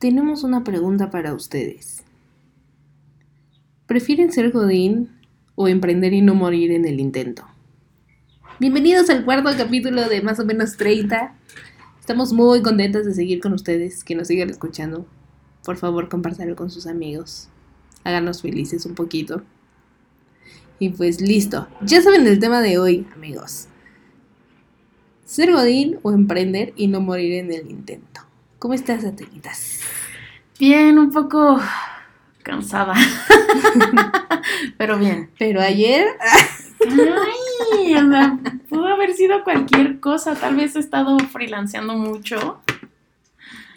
tenemos una pregunta para ustedes. ¿Prefieren ser Godín o emprender y no morir en el intento? Bienvenidos al cuarto capítulo de más o menos 30. Estamos muy contentos de seguir con ustedes, que nos sigan escuchando. Por favor, compártanlo con sus amigos. Háganos felices un poquito. Y pues listo. Ya saben el tema de hoy, amigos. Ser Godín o emprender y no morir en el intento. ¿Cómo estás, Atelitas? Bien, un poco cansada. Pero bien. Pero ayer. Ay, o sea, pudo haber sido cualquier cosa. Tal vez he estado freelanceando mucho.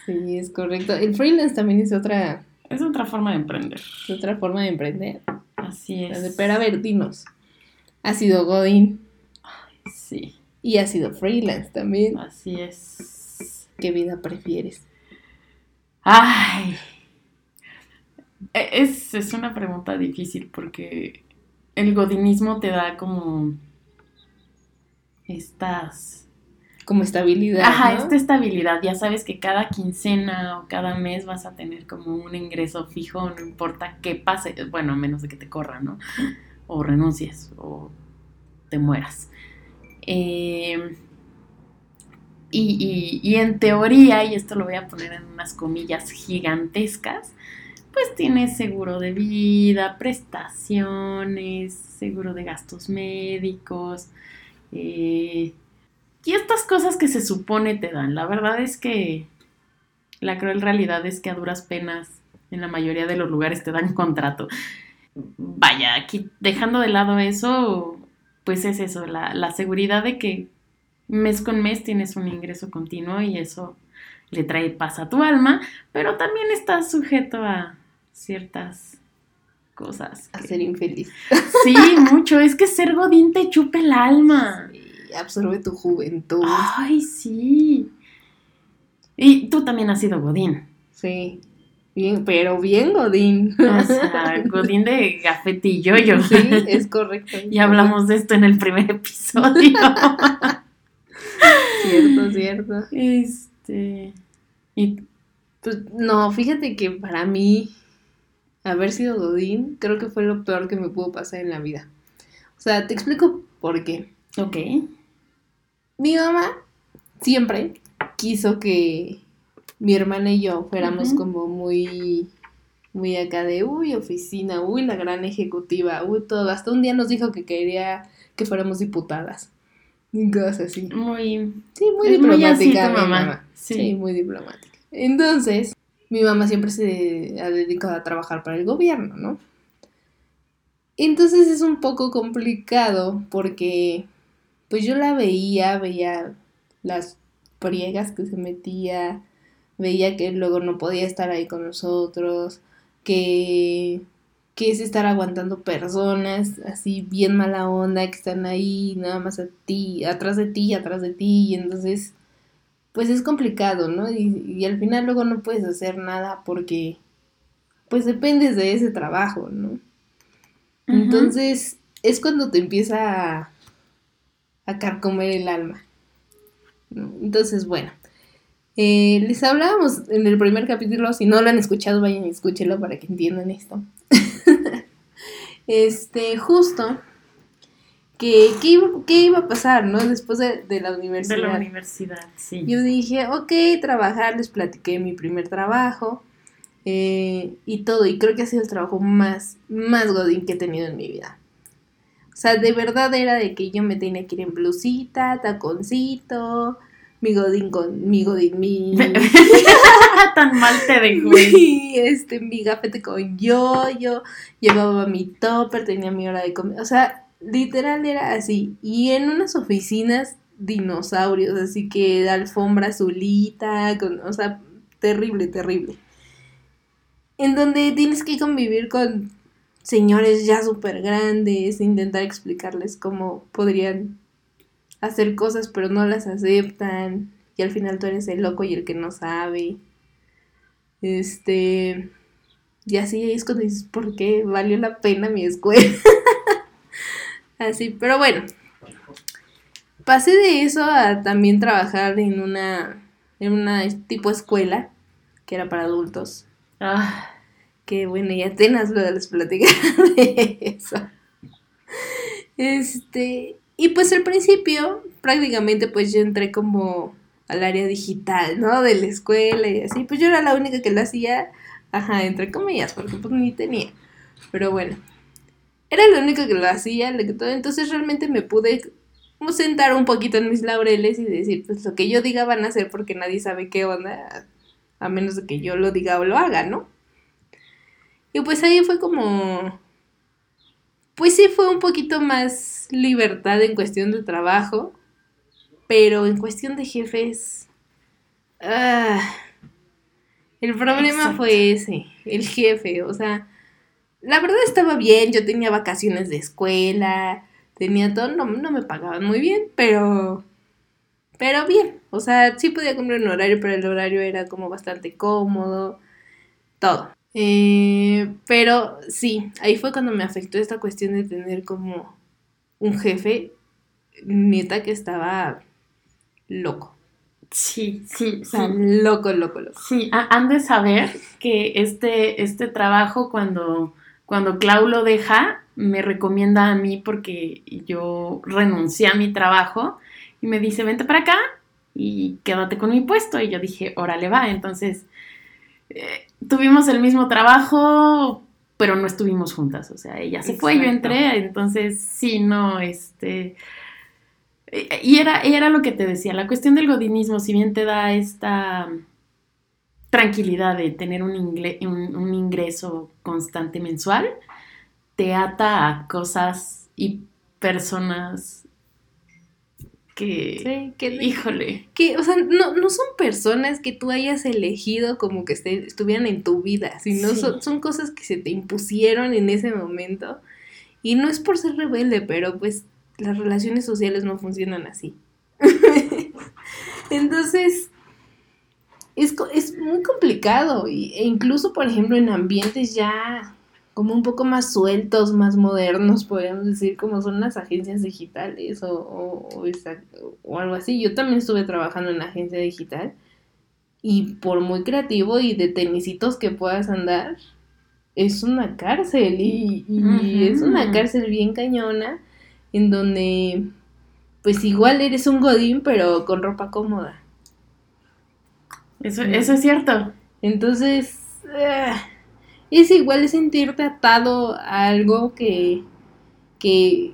Sí, es correcto. El freelance también es otra. Es otra forma de emprender. Es otra forma de emprender. Así es. Pero a ver, dinos. ¿Ha sido Godín? Sí. Y ha sido freelance también. Así es. ¿Qué vida prefieres? Ay. E, Es, es una pregunta difícil porque el godinismo te da como estas... Como estabilidad. Ajá, ¿no? esta estabilidad. Ya sabes que cada quincena o cada mes vas a tener como un ingreso fijo, no importa qué pase. Bueno, a menos de que te corran, ¿no? O renuncies o te mueras. Eh, y, en teoría, y esto lo voy a poner en unas comillas gigantescas, pues tienes seguro de vida, prestaciones, seguro de gastos médicos, eh, y estas cosas que se supone te dan. La verdad es que la cruel realidad es que a duras penas en la mayoría de los lugares te dan contrato. Vaya, aquí dejando de lado eso, pues es eso, la seguridad de que mes con mes tienes un ingreso continuo y eso le trae paz a tu alma, pero también estás sujeto a ciertas cosas. A ser infeliz. Sí, mucho. Es que ser godín te chupa el alma. Y absorbe tu juventud. Ay, sí. Y tú también has sido godín. Sí. Bien, pero bien, Godín. O sea, godín de yoyo. Sí, es correcto. Y hablamos de esto en el primer episodio. Cierto, cierto. Este. Y Pues no, fíjate que para mí haber sido Godín creo que fue lo peor que me pudo pasar en la vida. O sea, te explico por qué. Ok. Mi mamá siempre quiso que mi hermana y yo fuéramos como muy, muy acá de, uy, oficina, uy, la gran ejecutiva, uy, todo. Hasta un día nos dijo que quería que fuéramos diputadas. Cosas así. Muy. Sí, muy diplomática tu mi mamá. mamá. Sí. Sí, muy diplomática. Entonces, mi mamá siempre se ha dedicado a trabajar para el gobierno, ¿no? Entonces es un poco complicado porque, pues yo la veía, veía las priegas que se metía, veía que luego no podía estar ahí con nosotros, que, que es estar aguantando personas así bien mala onda que están ahí nada más a ti, atrás de ti, atrás de ti, y entonces pues es complicado, ¿no? Y, y al final luego no puedes hacer nada porque pues dependes de ese trabajo, ¿no? Entonces es cuando te empieza a, a carcomer el alma. ¿no? Entonces, bueno, eh, les hablábamos en el primer capítulo, si no lo han escuchado, vayan y escúchenlo para que entiendan esto. Este, justo, que, ¿qué, iba, qué iba a pasar, no? Después de, de la De universidad. la universidad, sí. Yo dije, ok, trabajar, les platiqué mi primer trabajo eh, y todo, y creo que ha sido el trabajo más, más godín que he tenido en mi vida. O sea, de verdad era de que yo me tenía que ir en blusita, taconcito, mi godín con, mi godín, mi, Tan mal te dejó. mi, este, mi gafete con yo-yo, llevaba mi topper, tenía mi hora de comer, o sea, literal era así. Y en unas oficinas dinosaurios, así que de alfombra azulita, con, o sea, terrible, terrible. En donde tienes que convivir con señores ya súper grandes, intentar explicarles cómo podrían hacer cosas pero no las aceptan y al final tú eres el loco y el que no sabe. Este, y así es cuando dices, ¿por qué valió la pena mi escuela? así, pero bueno. Pasé de eso a también trabajar en una, en una tipo escuela que era para adultos. Ah, Que bueno, y apenas lo les platicar de eso. Este, y pues al principio, prácticamente pues yo entré como al área digital, ¿no? De la escuela y así. Pues yo era la única que lo hacía, ajá, entre comillas, porque pues ni tenía. Pero bueno, era lo único que lo hacía, lo que todo. Entonces realmente me pude como sentar un poquito en mis laureles y decir, pues lo que yo diga van a hacer porque nadie sabe qué onda, a menos de que yo lo diga o lo haga, ¿no? Y pues ahí fue como... Pues sí fue un poquito más libertad en cuestión de trabajo, pero en cuestión de jefes... ah, el problema Exacto. fue ese, el jefe, o sea, la verdad estaba bien, yo tenía vacaciones de escuela, tenía todo, no, no me pagaban muy bien, pero... Pero bien, o sea, sí podía cumplir un horario, pero el horario era como bastante cómodo, todo. Eh, pero sí, ahí fue cuando me afectó esta cuestión de tener como un jefe neta que estaba loco. sí, sí, O sea, sí. loco, loco, loco. Sí, ha- han de saber que este, este trabajo, cuando, cuando Clau lo deja, me recomienda a mí porque yo renuncié a mi trabajo y me dice, vente para acá y quédate con mi puesto. Y yo dije, órale, va. Entonces, eh, tuvimos el mismo trabajo, pero no estuvimos juntas. O sea, ella se fue, yo Exacto. entré. Entonces, sí, no, este... Y era, era lo que te decía, la cuestión del godinismo, si bien te da esta tranquilidad de tener un, ingle- un, un ingreso constante mensual, te ata a cosas y personas que, Sí, que, híjole, que, o sea, no, no son personas que tú hayas elegido como que esté- estuvieran en tu vida, sino Sí. son, son cosas que se te impusieron en ese momento. Y no es por ser rebelde, pero pues las relaciones sociales no funcionan así. Entonces, es, es muy complicado. e incluso, por ejemplo, en ambientes ya como un poco más sueltos, más modernos, podríamos decir, como son las agencias digitales o, o, o algo así. Yo también estuve trabajando en agencia digital y por muy creativo y de tenisitos que puedas andar, es una cárcel y, es una cárcel bien cañona en donde pues igual eres un godín pero con ropa cómoda. eso, Mm. eso es cierto. Entonces, ah, es igual sentirte atado a algo que, que,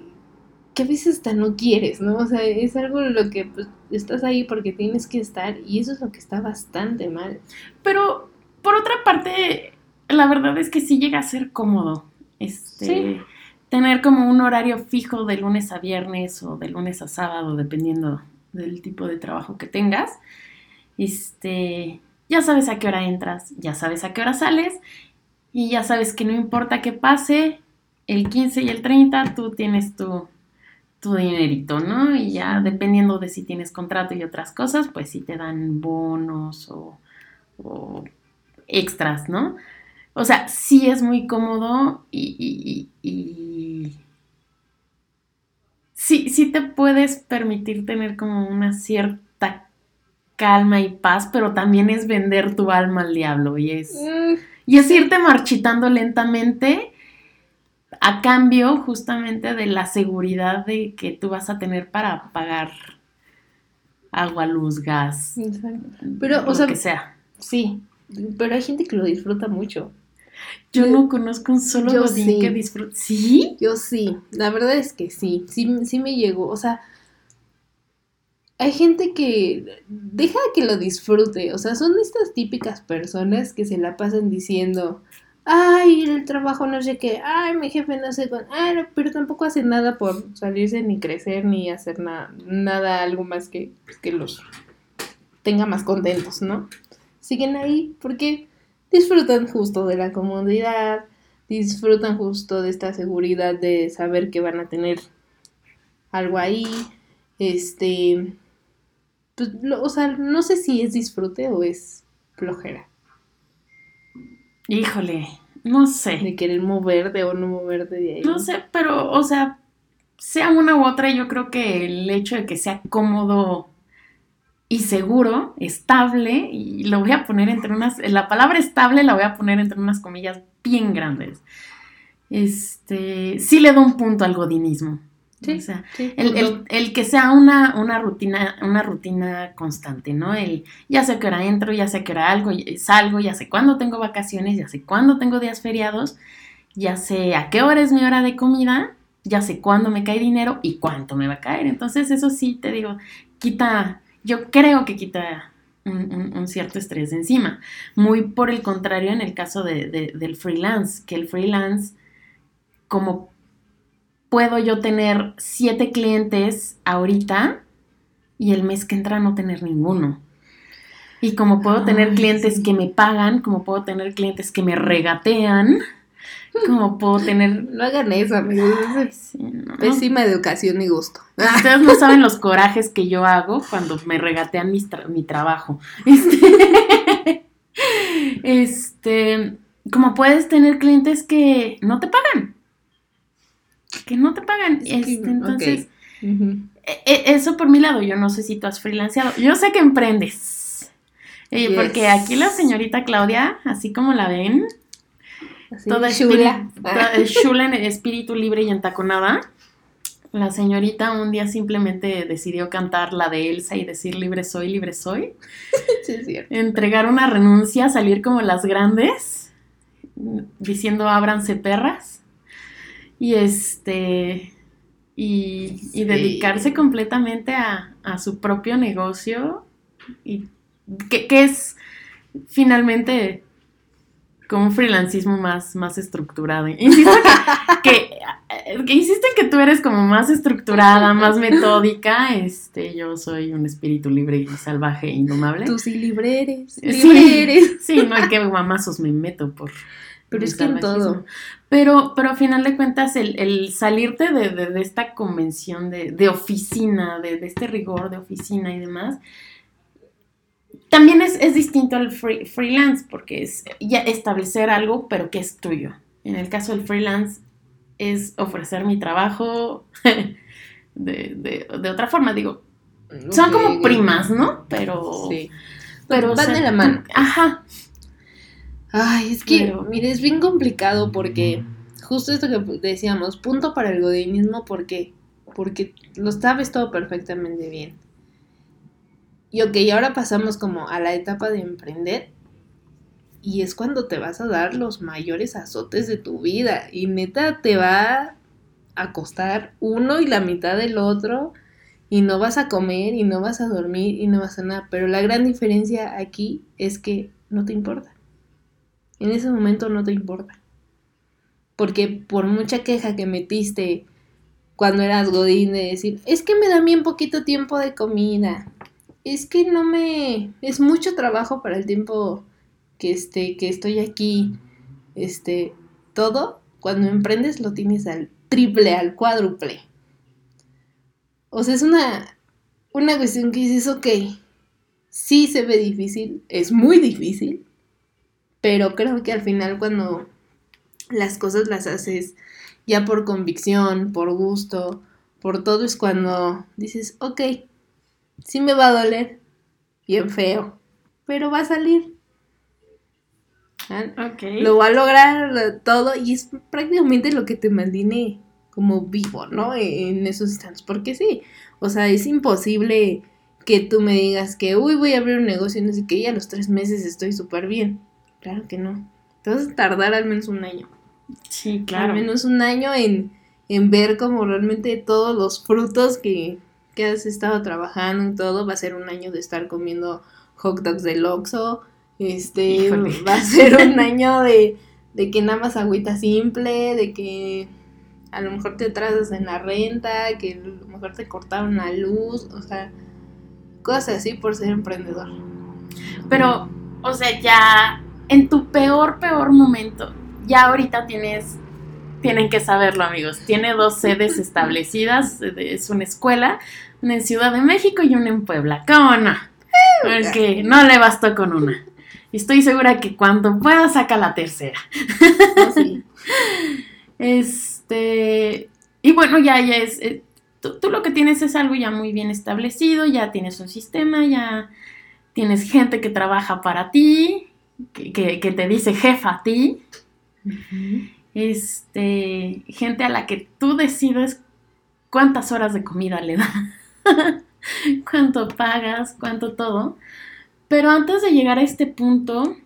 que a veces hasta no quieres, ¿no? O sea, es algo lo que pues, estás ahí porque tienes que estar y eso es lo que está bastante mal. Pero por otra parte, la verdad es que sí llega a ser cómodo. Este, Sí. Tener como un horario fijo de lunes a viernes o de lunes a sábado, dependiendo del tipo de trabajo que tengas. Este, ya sabes a qué hora entras, ya sabes a qué hora sales y ya sabes que no importa qué pase, el 15 y el 30 tú tienes tu, tu dinerito, ¿no? Y ya dependiendo de si tienes contrato y otras cosas, pues sí te dan bonos o, o extras, ¿no? O sea, sí es muy cómodo y, y- y- sí, sí te puedes permitir tener como una cierta calma y paz, pero también es vender tu alma al diablo y es, y es irte marchitando lentamente a cambio justamente de la seguridad de que tú vas a tener para pagar agua, luz, gas, Exacto. Pero, o lo sea, que sea. Sí, pero hay gente que lo disfruta mucho. Yo no conozco un solo yo sí. que disfrute. ¿Sí? Yo sí, la verdad es que sí, sí, sí me llegó, o sea, hay gente que deja que lo disfrute, o sea, son estas típicas personas que se la pasan diciendo, ay, el trabajo no sé qué, ay, mi jefe no sé cuán, ay, no", pero tampoco hace nada por salirse ni crecer ni hacer nada, nada, algo más que, que los tenga más contentos, ¿no? Siguen ahí porque disfrutan justo de la comodidad, disfrutan justo de esta seguridad de saber que van a tener algo ahí, este, pues, lo- o sea, no sé si es disfrute o es flojera Híjole, no sé. de querer moverte o no moverte de ahí. No sé, pero, o sea, sea una u otra, yo creo que el hecho de que sea cómodo y seguro, estable, y lo voy a poner entre unas, la palabra estable la voy a poner entre unas comillas bien grandes. Este, sí le da un punto al godinismo. Sí, o sea, sí, el, el- el que sea una, una rutina, una rutina constante, ¿no? El ya sé a qué hora entro, ya sé a qué hora algo, salgo, ya sé cuándo tengo vacaciones, ya sé cuándo tengo días feriados, ya sé a qué hora es mi hora de comida, ya sé cuándo me cae dinero y cuánto me va a caer. Entonces, eso sí, te digo, quita, yo creo que quita un, un- un cierto estrés de encima. Muy por el contrario en el caso de- de- del freelance, que el freelance, como puedo yo tener siete clientes ahorita y el mes que entra no tener ninguno. Y como puedo tener clientes sí. que me pagan, como puedo tener clientes que me regatean, como puedo tener... No hagan eso, amigos. Es Sí, no. pésima educación y gusto. Ustedes no saben los corajes que yo hago cuando me regatean tra- mi trabajo. Este, este, como puedes tener clientes que no te pagan. Que no te pagan. Es que, Este, entonces, e- e- eso por mi lado, yo no sé si tú has freelanceado. Yo sé que emprendes. Eh, Yes. Porque aquí la señorita Claudia, así como la ven, Así, toda chula. espíritu, toda chula en espíritu libre y entaconada. La señorita un día simplemente decidió cantar la de Elsa y decir libre soy, libre soy. Sí, es cierto. Entregar una renuncia, salir como las grandes, diciendo ábranse perras. Y este. Y, y Sí. dedicarse completamente a, a su propio negocio. Y que, que es finalmente como un freelancismo más, más estructurado. Insisto que, que, que insisto en que tú eres como más estructurada, más metódica. Este, yo soy un espíritu libre y salvaje e indomable. Tú sí libre eres. Sí. Libre eres. Sí, no hay que mamazos me meto por. Pero es que en todo. Pero, pero a final de cuentas, el, el salirte de, de- de esta convención de, de oficina, de, este rigor de oficina y demás, también es, es distinto al free- freelance, porque es ya establecer algo, pero que es tuyo. En el caso del freelance, es ofrecer mi trabajo de, otra forma. Digo, son como primas, ¿no? Pero. Sí. pero o Van sea, de la mano. Ajá. Ay, es que, Pero- mire, es bien complicado porque justo esto que decíamos, punto para el godinismo, porque porque lo sabes todo perfectamente bien. Y ok, ahora pasamos como a la etapa de emprender y es cuando te vas a dar los mayores azotes de tu vida y neta te va a costar uno y la mitad del otro y no vas a comer y no vas a dormir y no vas a nada, pero la gran diferencia aquí es que no te importa. En ese momento no te importa. Porque por mucha queja que metiste cuando eras godín de decir, es que me da bien poquito tiempo de comida, es que no me... es mucho trabajo para el tiempo que, este, que estoy aquí, este, todo, cuando emprendes lo tienes al triple, al cuádruple. O sea, es una, una cuestión que dices, ok, sí se ve difícil, es muy difícil, pero creo que al final cuando las cosas las haces ya por convicción, por gusto, por todo es cuando dices, ok, sí me va a doler, bien feo, pero va a salir. ¿Ah? Lo va a lograr lo- todo y es prácticamente lo que te mantiene como vivo, ¿no? En esos instantes, porque sí, o sea, es imposible que tú me digas que, uy, voy a abrir un negocio y no sé qué, y a los tres meses estoy súper bien. Claro que no. Te vas a tardar al menos un año. Sí, claro. Al menos un año en, en ver como realmente todos los frutos que, que has estado trabajando y todo. Va a ser un año de estar comiendo hot dogs del Oxxo. Este, Híjole. va a ser un año de, de que nada más agüita simple, de que a lo mejor te atrasas en la renta, que a lo mejor te cortaron la luz, o sea, cosas así por ser emprendedor. Pero, o sea, ya en tu peor, peor momento, ya ahorita tienes, tienen que saberlo, amigos. Tiene dos sedes establecidas. Es una escuela, una en Ciudad de México y una en Puebla. ¿Cómo no? Porque no le bastó con una. Y estoy segura que cuando pueda saca la tercera. Este. Y bueno, ya, ya es. eh, tú, tú lo que tienes es algo ya muy bien establecido, ya tienes un sistema, ya tienes gente que trabaja para ti, que, que- que te dice jefa a ti, este, gente a la que tú decides cuántas horas de comida le das, cuánto pagas, cuánto todo. Pero antes de llegar a este punto,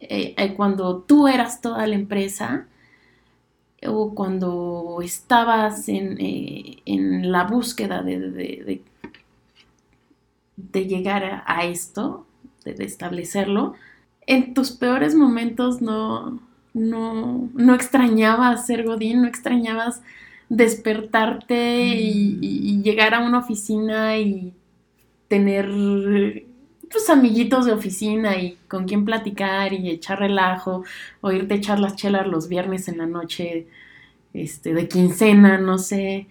eh, eh, cuando tú eras toda la empresa, o cuando estabas en, eh, en la búsqueda de, de- de- de llegar a, esto, de establecerlo, en tus peores momentos no, no, no extrañabas ser Godín, no extrañabas despertarte y, y- y llegar a una oficina y tener pues amiguitos de oficina y con quien platicar y echar relajo o irte a echar las chelas los viernes en la noche este, de quincena, no sé,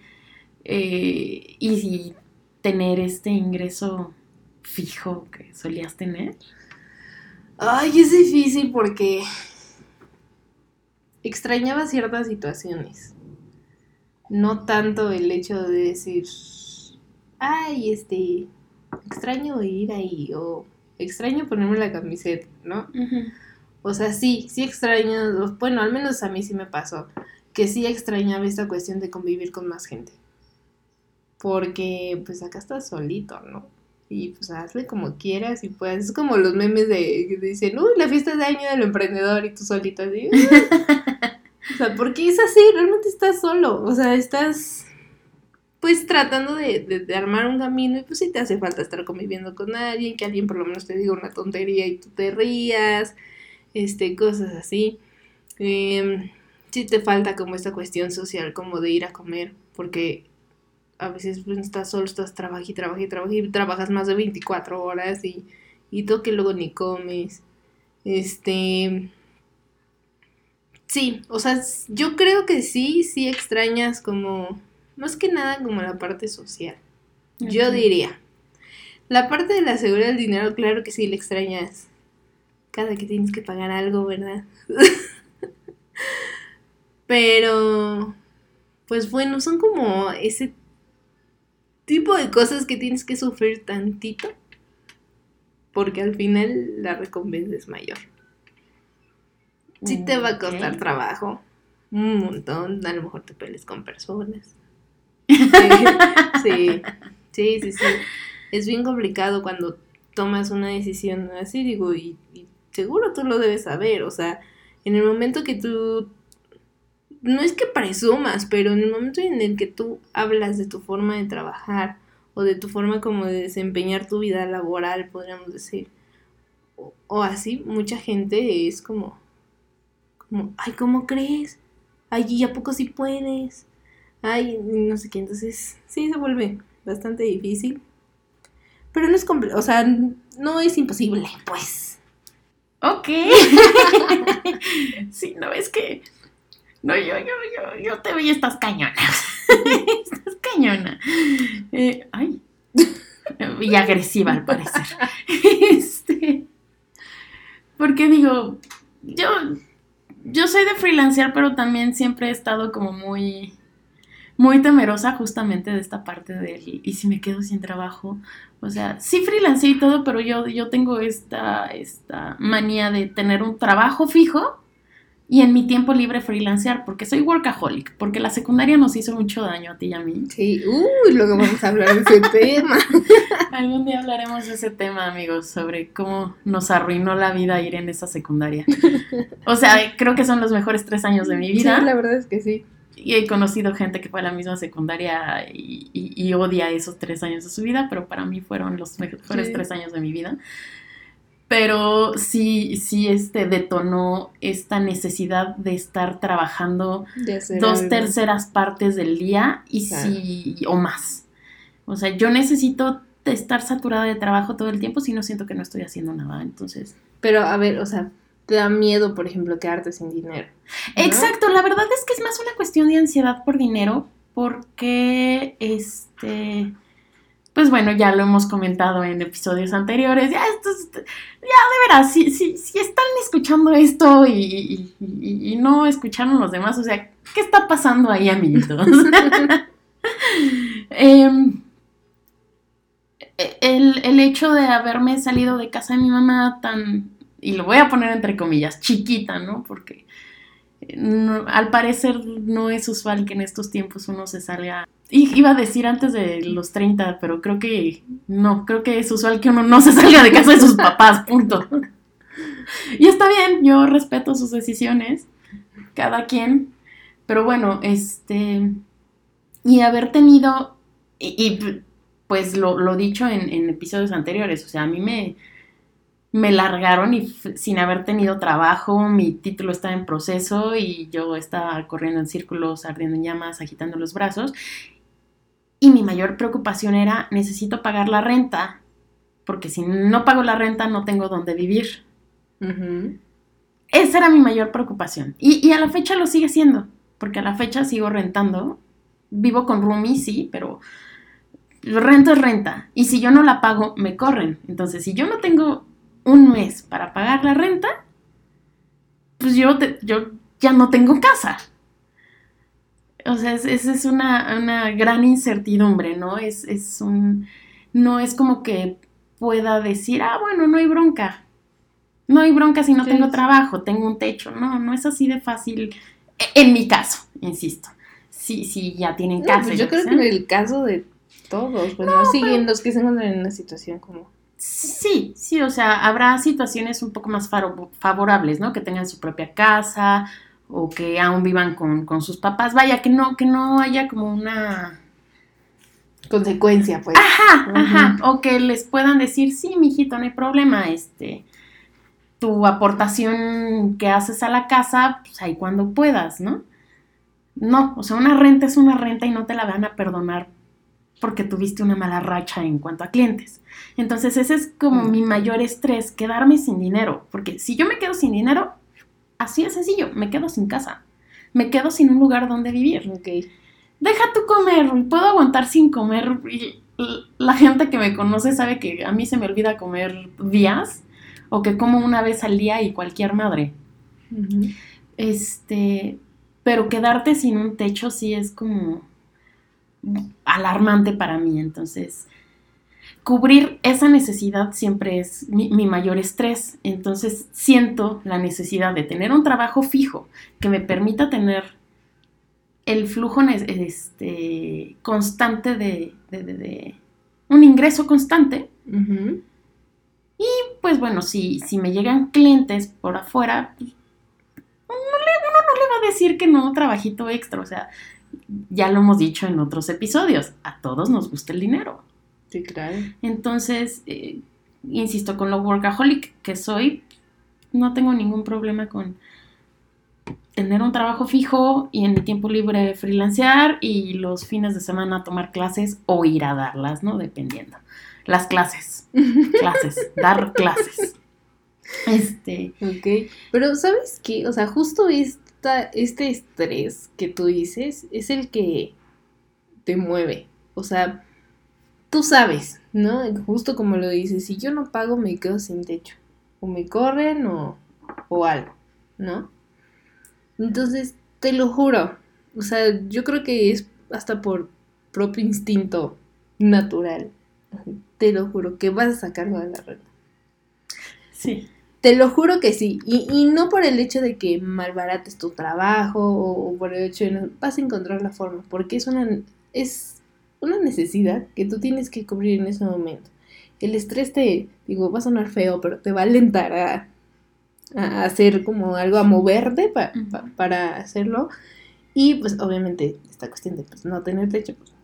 eh, y, y tener este ingreso fijo que solías tener. Ay, es difícil porque extrañaba ciertas situaciones. No tanto el hecho de decir, ay, este, extraño ir ahí o extraño ponerme la camiseta, ¿no? O sea, sí, sí extraño, bueno, al menos a mí sí me pasó, que sí extrañaba esta cuestión de convivir con más gente. Porque pues acá estás solito, ¿no? Y pues hazle como quieras y pues es como los memes de que dicen, uy, la fiesta de año del emprendedor y tú solito así. o sea, porque es así, realmente estás solo, o sea, estás pues tratando de, de- de armar un camino y pues sí te hace falta estar conviviendo con alguien, que alguien por lo menos te diga una tontería y tú te rías, este, cosas así. Em, sí te falta como esta cuestión social, como de ir a comer, porque a veces pues, estás solo, estás trabajando y trabajando y trabajando y trabajas más de 24 horas y, y tú que luego ni comes. Este... Sí, o sea, yo creo que sí, sí extrañas como, más que nada como la parte social. Yo diría. La parte de la seguridad del dinero, claro que sí la extrañas. Cada que tienes que pagar algo, ¿verdad? Pero, pues bueno, son como ese tipo de cosas que tienes que sufrir tantito. Porque al final la recompensa es mayor. Sí te va a costar trabajo. Un montón. A lo mejor te pelees con personas. Sí, sí, sí, sí. Es bien complicado cuando tomas una decisión así, digo, y, y seguro tú lo debes saber, o sea, en el momento que tú, no es que presumas, pero en el momento en el que tú hablas de tu forma de trabajar o de tu forma como de desempeñar tu vida laboral, podríamos decir, o, o así, mucha gente es como, como, ay, ¿cómo crees? Ay, ¿y a poco sí puedes? Ay, no sé qué, entonces sí se vuelve bastante difícil. Pero no es complejo, o sea, no es imposible, pues. Ok. sí, no, es que. No, yo, yo, yo, yo te y estás cañona. estás cañona. Eh, ay. Y agresiva al parecer. este. Porque digo, yo. Yo soy de freelancear, pero también siempre he estado como muy. Muy temerosa justamente de esta parte del. ¿Y si me quedo sin trabajo? O sea, sí freelancé y todo, pero yo, yo tengo esta, esta manía de tener un trabajo fijo y en mi tiempo libre freelancear, porque soy workaholic, porque la secundaria nos hizo mucho daño a ti y a mí. Sí, uy, luego vamos a hablar de ese tema. Algún día hablaremos de ese tema, amigos, sobre cómo nos arruinó la vida ir en esa secundaria. O sea, creo que son los mejores tres años de mi vida. Sí, la verdad es que sí. Y he conocido gente que fue a la misma secundaria y, y- y odia esos tres años de su vida, pero para mí fueron los mejores Sí. tres años de mi vida. Pero sí, sí este, detonó esta necesidad de estar trabajando De dos algo. terceras partes del día y Claro. sí, o más. O sea, yo necesito estar saturada de trabajo todo el tiempo si no siento que no estoy haciendo nada. Entonces, Pero a ver, o sea, te da miedo, por ejemplo, quedarte sin dinero. ¿no? Exacto, la verdad es que es más una cuestión de ansiedad por dinero, porque este, pues bueno, ya lo hemos comentado en episodios anteriores, ya esto es- ya de veras, si, si, si están escuchando esto y, no escucharon los demás, o sea, ¿qué está pasando ahí, amiguitos? Em, el, el hecho de haberme salido de casa de mi mamá tan, y lo voy a poner entre comillas, chiquita, ¿no? Porque al parecer no es usual que en estos tiempos uno se salga. Iba a decir antes de los 30, pero creo que no, creo que es usual que uno no se salga de casa de sus papás, punto. Y está bien, yo respeto sus decisiones, cada quien, pero bueno, este, y haber tenido, y, pues lo, lo dicho en, episodios anteriores, o sea, a mí me, me largaron y sin haber tenido trabajo, mi título estaba en proceso y yo estaba corriendo en círculos, ardiendo en llamas, agitando los brazos. Y mi mayor preocupación era, necesito pagar la renta, porque si no pago la renta no tengo dónde vivir. Esa era mi mayor preocupación. Y, y, a la fecha lo sigue siendo, porque a la fecha sigo rentando. Vivo con Rumi, sí, pero rento es renta. Y si yo no la pago, me corren. Entonces, si yo no tengo un mes para pagar la renta, pues yo, yo ya no tengo casa. O sea, esa es, una, gran incertidumbre, ¿no? Es, es un. No es como que pueda decir, ah, bueno, no hay bronca. No hay bronca si no tengo trabajo, tengo un techo. No, no es así de fácil. E, en mi caso, insisto. Sí, sí, ya tienen casa. Pues yo, creo que en el caso de todos, pues no, siguen los que se encuentran en una situación como Sí, sí, o sea, habrá situaciones un poco más favorables, ¿no? Que tengan su propia casa o que aún vivan con, sus papás. Vaya, que no, que no haya como una consecuencia, pues. Ajá, ajá. O que les puedan decir, sí, mijito, no hay problema, este, tu aportación que haces a la casa, pues ahí cuando puedas, ¿no? No, o sea, una renta es una renta y no te la van a perdonar porque tuviste una mala racha en cuanto a clientes. Entonces ese es como mi mayor estrés, quedarme sin dinero, porque si yo me quedo sin dinero, así es sencillo, me quedo sin casa, me quedo sin un lugar donde vivir. Okay. Deja tu comer, puedo aguantar sin comer. La gente que me conoce sabe que a mí se me olvida comer días o que como una vez al día y cualquier madre. Este, pero quedarte sin un techo sí es como alarmante para mí. Entonces, cubrir esa necesidad siempre es mi, mayor estrés. Entonces, siento la necesidad de tener un trabajo fijo que me permita tener el flujo este, constante de, un ingreso constante. Y pues bueno, si, si me llegan clientes por afuera, pues, uno, no le va a decir que no, trabajito extra. O sea, ya lo hemos dicho en otros episodios, a todos nos gusta el dinero. Sí, claro. Entonces, eh, insisto, con lo workaholic que soy, no tengo ningún problema con tener un trabajo fijo y en mi tiempo libre freelancear y los fines de semana tomar clases o ir a darlas, ¿no? Dependiendo. Las clases. clases. dar clases. Este. Ok. Pero, ¿sabes qué? O sea, justo es este estrés que tú dices es el que te mueve. O sea, tú sabes, ¿no? Justo como lo dices, si yo no pago me quedo sin techo. O me corren o, o algo, ¿no? Entonces, te lo juro. O sea, yo creo que es hasta por propio instinto natural. Te lo juro, que vas a sacarlo de la red. Sí. Te lo juro que sí. Y, no por el hecho de que malbarates tu trabajo o, por el hecho de no, vas a encontrar la forma, porque es una, es una necesidad que tú tienes que cubrir en ese momento. El estrés te, digo, va a sonar feo, pero te va a alentar a, hacer como algo, a moverte para hacerlo. Y pues obviamente esta cuestión de pues, no tener techo, pues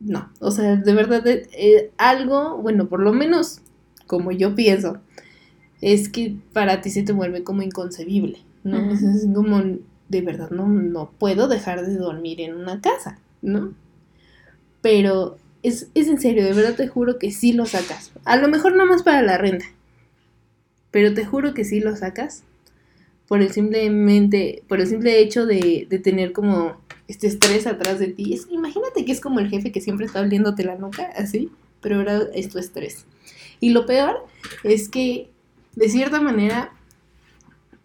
no. O sea, de verdad, eh, algo, bueno, por lo menos como yo pienso, es que para ti se te vuelve como inconcebible, ¿no? Es como, de verdad, no, no puedo dejar de dormir en una casa, ¿no? Pero es, es en serio, de verdad te juro que sí lo sacas. A lo mejor no más para la renta, pero te juro que sí lo sacas por el simplemente, por el simple hecho de, de tener como este estrés atrás de ti. Es, imagínate que es como el jefe que siempre está oliéndote la nuca, así, pero ahora es tu estrés. Y lo peor es que de cierta manera,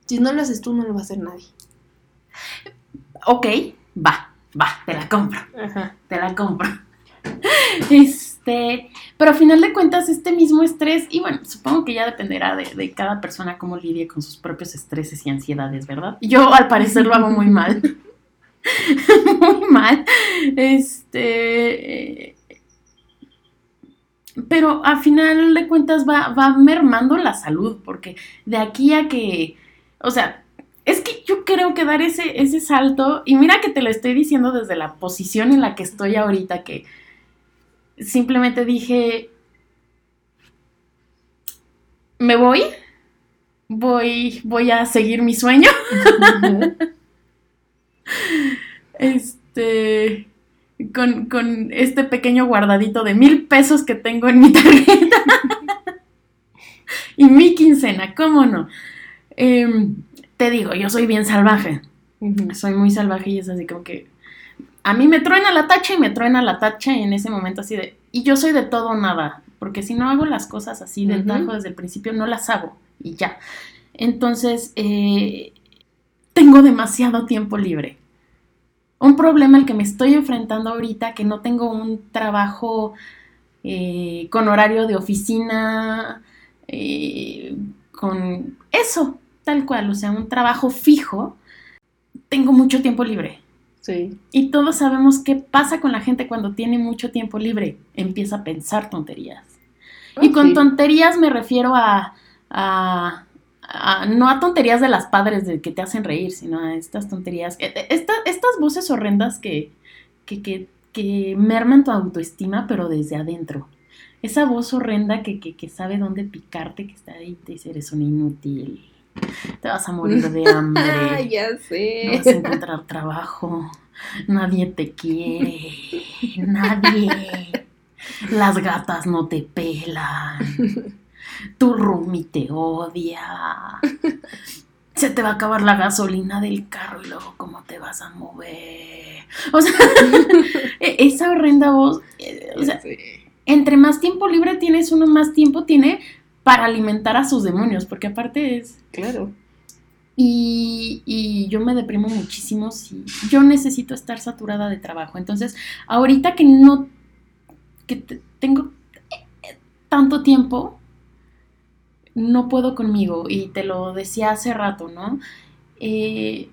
si no lo haces tú, no lo va a hacer nadie. Ok, va. va, te la compro, Ajá. te la compro. Este, pero a final de cuentas, este mismo estrés, y bueno, supongo que ya dependerá de, de cada persona cómo lidie con sus propios estreses y ansiedades, ¿verdad? Yo al parecer lo hago muy mal. muy mal. Este. eh, Pero a final de cuentas va, va mermando la salud, porque de aquí a que. O sea, es que yo creo que dar ese, ese salto, y mira que te lo estoy diciendo desde la posición en la que estoy ahorita, que simplemente dije, me voy, voy, voy a seguir mi sueño. Este, con, con este pequeño guardadito de mil pesos que tengo en mi tarjeta. y mi quincena, ¿cómo no? Em, te digo, yo soy bien salvaje. Soy muy salvaje y es así como que a mí me truena la tacha y me truena la tacha y en ese momento así de y yo soy de todo o nada, porque si no hago las cosas así de tajo desde el principio no las hago y ya. Entonces eh, tengo demasiado tiempo libre. Un problema al que me estoy enfrentando ahorita que no tengo un trabajo eh, con horario de oficina, eh, con eso, tal cual, o sea, un trabajo fijo, tengo mucho tiempo libre. Sí. Y todos sabemos qué pasa con la gente cuando tiene mucho tiempo libre. Empieza a pensar tonterías. Y con tonterías me refiero a, a- a- no a tonterías de las padres de que te hacen reír, sino a estas tonterías, e- e- esta- estas voces horrendas que, que, que, que merman tu autoestima, pero desde adentro. Esa voz horrenda que, que, que sabe dónde picarte, que está ahí y te dice, eres un inútil, te vas a morir de hambre. Ya No sé. vas a encontrar trabajo. Nadie te quiere. Nadie. Las gatas no te pelan. Tu roomie te odia. Se te va a acabar la gasolina del carro y luego cómo te vas a mover. O sea, e- esa horrenda voz. eh, O sea, entre más tiempo libre tienes, uno más tiempo tiene para alimentar a sus demonios. Porque aparte es. Claro. Y, y yo me deprimo muchísimo si yo necesito estar saturada de trabajo. Entonces, ahorita que no, que te- tengo tanto tiempo, no puedo conmigo. Y te lo decía hace rato, ¿no? Eh,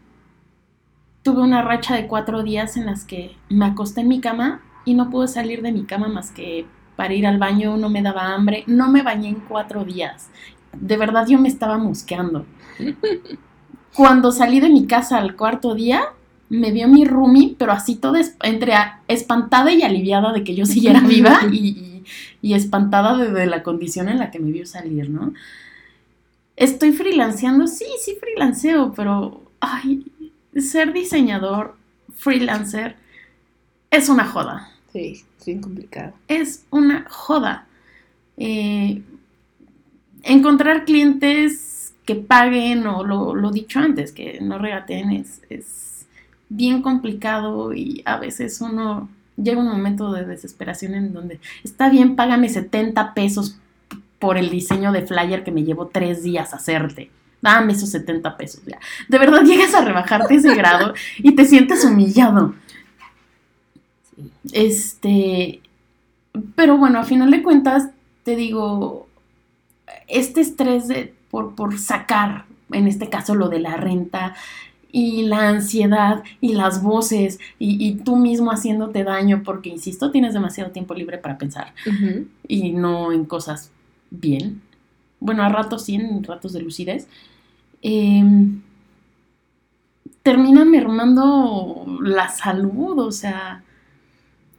tuve una racha de cuatro días en las que me acosté en mi cama y no pude salir de mi cama más que para ir al baño, no me daba hambre, no me bañé en cuatro días. De verdad yo me estaba mosqueando. Cuando salí de mi casa al cuarto día, me vio mi roomie, pero así toda entre espantada y aliviada de que yo siguiera viva y, y- y espantada de, de la condición en la que me vio salir, ¿no? Estoy freelanceando, sí, sí freelanceo, pero ay, ser diseñador, freelancer, es una joda Sí, es bien complicado. es una joda. Eh, encontrar clientes que paguen o lo, lo dicho antes, que no regateen, es, es bien complicado y a veces uno llega un momento de desesperación en donde está bien, págame 70 pesos por el diseño de flyer que me llevó tres días hacerte. Dame esos 70 pesos ya. De verdad llegas a rebajarte ese grado y te sientes humillado. Este, pero bueno, a final de cuentas, te digo, este estrés de, por, por sacar, en este caso lo de la renta, y la ansiedad, y las voces, y, y tú mismo haciéndote daño, porque, insisto, tienes demasiado tiempo libre para pensar, y no en cosas bien. Bueno, a ratos sí, en ratos de lucidez. em, termina mermando la salud, o sea,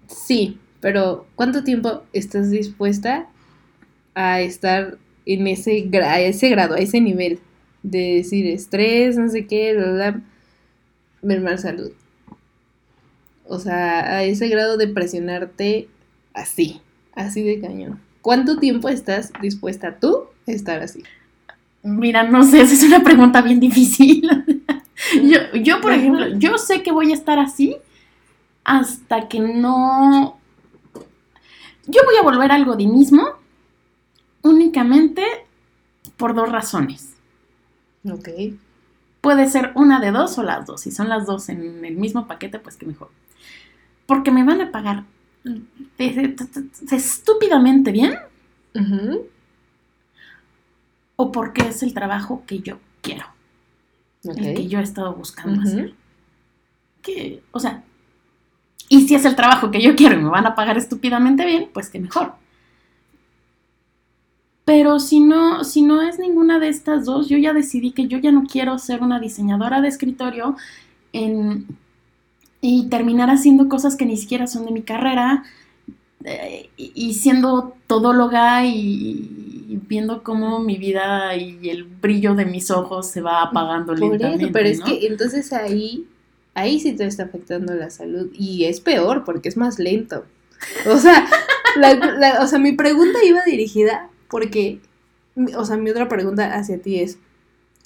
Sí, pero ¿cuánto tiempo estás dispuesta a estar en ese, gra- a ese grado, a ese nivel de decir estrés, no sé qué, bla, bla, mermar salud? O sea, a ese grado de presionarte así, así de cañón. ¿Cuánto tiempo estás dispuesta tú a estar así? Mira, no sé, esa es una pregunta bien difícil. yo, yo, por ejemplo, yo sé que voy a estar así hasta que no... Yo voy a volver al godinismo únicamente por dos razones. Ok. Puede ser una de dos o las dos. Si son las dos en el mismo paquete, pues que mejor. porque me van a pagar de- de- de- de- estúpidamente bien o porque es el trabajo que yo quiero, Ok. el que yo he estado buscando hacer. Que, o sea, y si es el trabajo que yo quiero y me van a pagar estúpidamente bien, pues que mejor. Pero si no, si no es ninguna de estas dos, yo ya decidí que yo ya no quiero ser una diseñadora de escritorio en- y terminar haciendo cosas que ni siquiera son de mi carrera eh, y siendo todóloga y, y viendo cómo mi vida y el brillo de mis ojos se va apagando Por lentamente. eso, pero es que entonces ahí, ahí sí te está afectando la salud. Y es peor porque es más lento. O sea, la- la- o sea, mi pregunta iba dirigida porque, o sea, mi otra pregunta hacia ti es,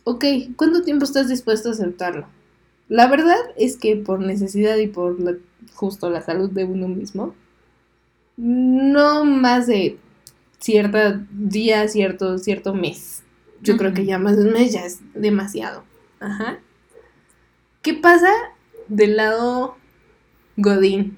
ok, ¿cuánto tiempo estás dispuesto a aceptarlo? La verdad es que por necesidad y por la- justo la salud de uno mismo, no más de cierto día, cierto, cierto mes. Yo creo que ya más de un mes ya es demasiado. Ajá. ¿Qué pasa del lado Godín?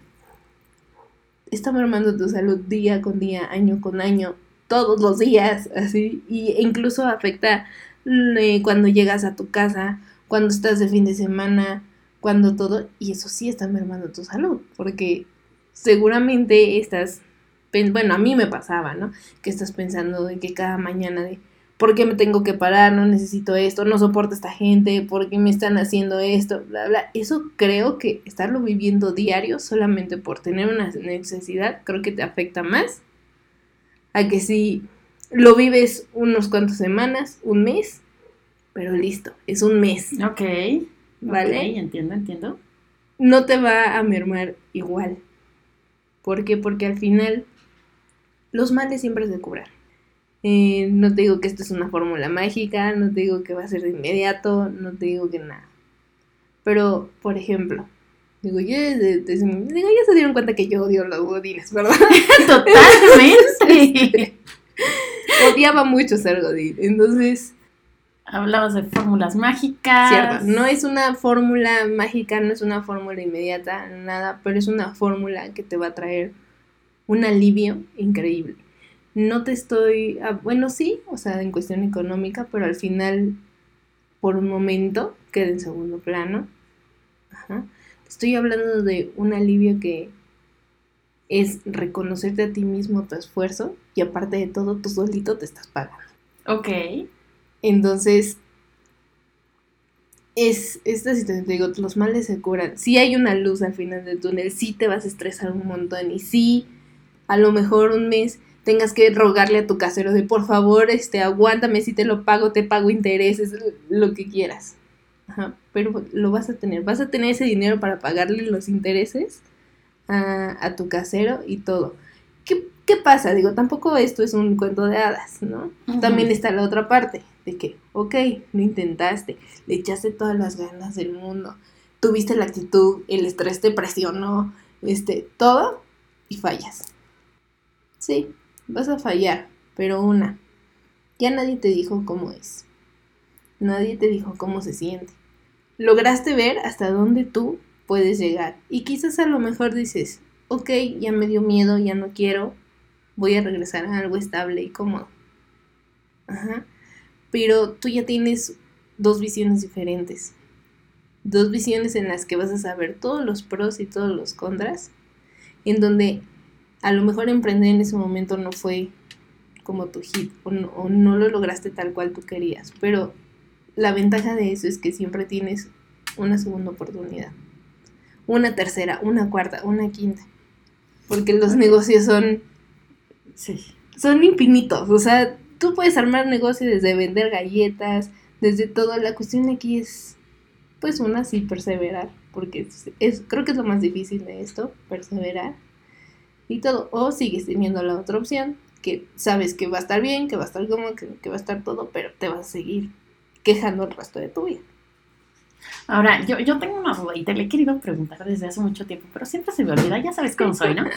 Está mermando tu salud día con día, año con año, todos los días, así. Y incluso afecta eh, cuando llegas a tu casa, cuando estás de fin de semana, cuando todo. Y eso sí está mermando tu salud, porque seguramente estás. Bueno, a mí me pasaba, ¿no? Que estás pensando de que cada mañana de. ¿Por qué me tengo que parar? No necesito esto, no soporto a esta gente, ¿por qué me están haciendo esto? Bla, bla. Eso creo que estarlo viviendo diario solamente por tener una necesidad, creo que te afecta más a que si lo vives unos cuantos semanas, un mes, pero listo, es un mes, Ok. ¿Vale? Ok, entiendo, entiendo. no te va a mermar igual. ¿Por qué? Porque al final los males siempre se curan. Eh, no te digo que esto es una fórmula mágica, no te digo que va a ser de inmediato, no te digo que nada. Pero, por ejemplo, digo, yo desde, desde mi- digo, ya se dieron cuenta que yo odio los godines, ¿verdad? Totalmente. Odiaba mucho ser godín. Entonces, Hablabas de fórmulas mágicas. cierto, no es una fórmula mágica, no es una fórmula inmediata, nada, pero es una fórmula que te va a traer un alivio increíble. No te estoy, ah, bueno, sí, o sea, en cuestión económica, pero al final, por un momento, queda en segundo plano. Ajá. Estoy hablando de un alivio que es reconocerte a ti mismo tu esfuerzo y aparte de todo, tú solito te estás pagando. Ok. Entonces, es esta situación, te digo, los males se curan. Sí hay una luz al final del túnel, sí te vas a estresar un montón y sí, a lo mejor un mes tengas que rogarle a tu casero de por favor, este, aguántame, si te lo pago, te pago intereses, lo que quieras. Ajá, pero lo vas a tener, vas a tener ese dinero para pagarle los intereses a, a tu casero y todo. ¿Qué, ¿Qué pasa? Digo, tampoco esto es un cuento de hadas, ¿no? También está la otra parte, de que, ok, lo intentaste, le echaste todas las ganas del mundo, tuviste la actitud, el estrés te presionó, este, todo, y fallas. Sí, vas a fallar, pero una, ya nadie te dijo cómo es, nadie te dijo cómo se siente. Lograste ver hasta dónde tú puedes llegar, y quizás a lo mejor dices, ok, ya me dio miedo, ya no quiero, voy a regresar a algo estable y cómodo. Ajá. Pero tú ya tienes dos visiones diferentes. Dos visiones en las que vas a saber todos los pros y todos los contras. En donde a lo mejor emprender en ese momento no fue como tu hit o no, o no lo lograste tal cual tú querías. Pero la ventaja de eso es que siempre tienes una segunda oportunidad. Una tercera, una cuarta, una quinta. Porque los negocios son Sí. son infinitos. O sea, tú puedes armar negocio desde vender galletas, desde todo. La cuestión aquí es, pues, una sí perseverar, porque es, es- creo que es lo más difícil de esto, perseverar y todo. O sigues teniendo la otra opción, que sabes que va a estar bien, que va a estar cómodo, que, que va a estar todo, pero te vas a seguir quejando el resto de tu vida. Ahora, yo, yo tengo una duda y te la he querido preguntar desde hace mucho tiempo, pero siempre se me olvida, ya sabes cómo soy, ¿no?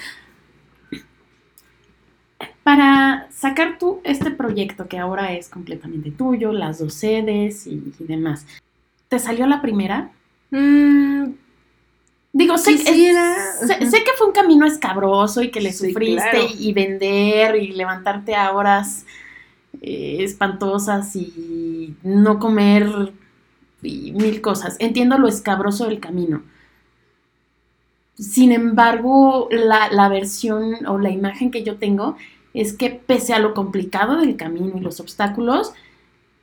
Para sacar tú este proyecto que ahora es completamente tuyo, las dos sedes y, y demás, ¿te salió la primera? Mm, Digo, sé, que- Quisiera- sé, Ujú. sé que fue un camino escabroso y que le Sí, sufriste claro. y vender y levantarte a horas eh, espantosas y no comer y mil cosas. Entiendo lo escabroso del camino. Sin embargo, la, la versión o la imagen que yo tengo es que pese a lo complicado del camino y los obstáculos,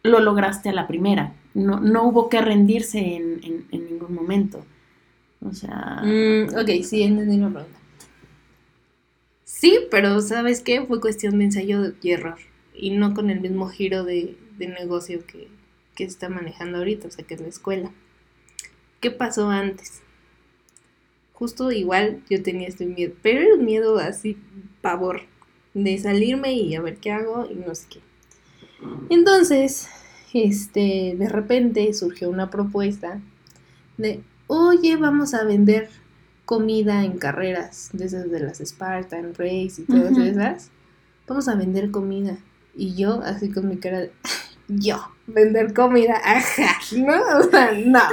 lo lograste a la primera. No, no hubo que rendirse en, en- en ningún momento. O sea... Mm, ok, sí, entendí la pregunta. Sí, pero ¿sabes qué? Fue cuestión de ensayo y error. Y no con el mismo giro de, de negocio que, que está manejando ahorita, o sea, que es la escuela. ¿Qué pasó antes? Justo igual yo tenía este miedo, pero era un miedo así, pavor, de salirme y a ver qué hago y no sé qué. Entonces, este, de repente surgió una propuesta de, oye, vamos a vender comida en carreras, de esas de las Spartan Race y todas esas. Vamos a vender comida. Y yo, así con mi cara de, yo, vender comida, ajá, ¿no? O sea, no.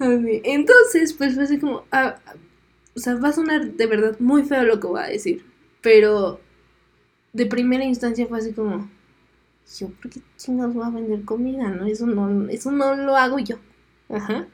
Así, Entonces, pues fue así como, ah, o sea, va a sonar de verdad muy feo lo que voy a decir, pero de primera instancia fue así como, yo, ¿por qué chingados voy a vender comida? No, eso no, eso no lo hago yo. Ajá.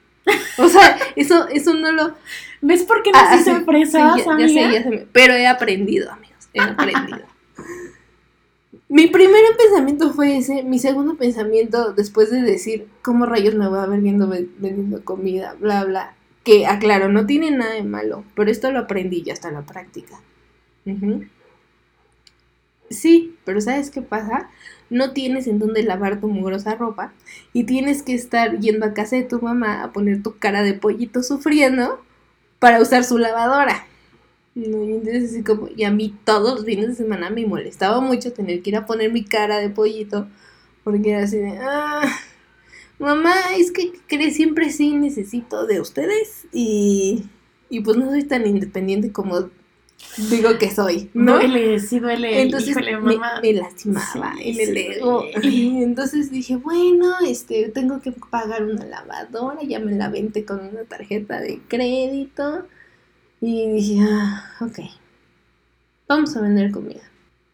O sea, eso, eso no lo. ¿Ves por qué Ah, nos hice sí, fresas, sí, ya, ya amiga? sé, ya sé, me- pero he aprendido, amigos, he aprendido. Mi primer pensamiento fue ese, mi segundo pensamiento después de decir, ¿cómo rayos me voy a ver viendo ve- vendiendo comida? Bla, bla. Que, aclaro, no tiene nada de malo, pero esto lo aprendí ya hasta la práctica. Ujú. Sí, pero ¿sabes qué pasa? No tienes en dónde lavar tu mugrosa ropa y tienes que estar yendo a casa de tu mamá a poner tu cara de pollito sufriendo para usar su lavadora. No, y así como, y a mí todos los fines de semana me molestaba mucho tener que ir a poner mi cara de pollito, porque era así de, ah, mamá, es que ¿qué crees siempre sí necesito de ustedes y, y pues no soy tan independiente como digo que soy, ¿no? Duele, sí duele. Entonces Híjole, me, mamá. me lastimaba Sí, en el ego. Entonces dije, bueno, este, tengo que pagar una lavadora, ya me la vente con una tarjeta de crédito. Y dije, ah, ok, vamos a vender comida.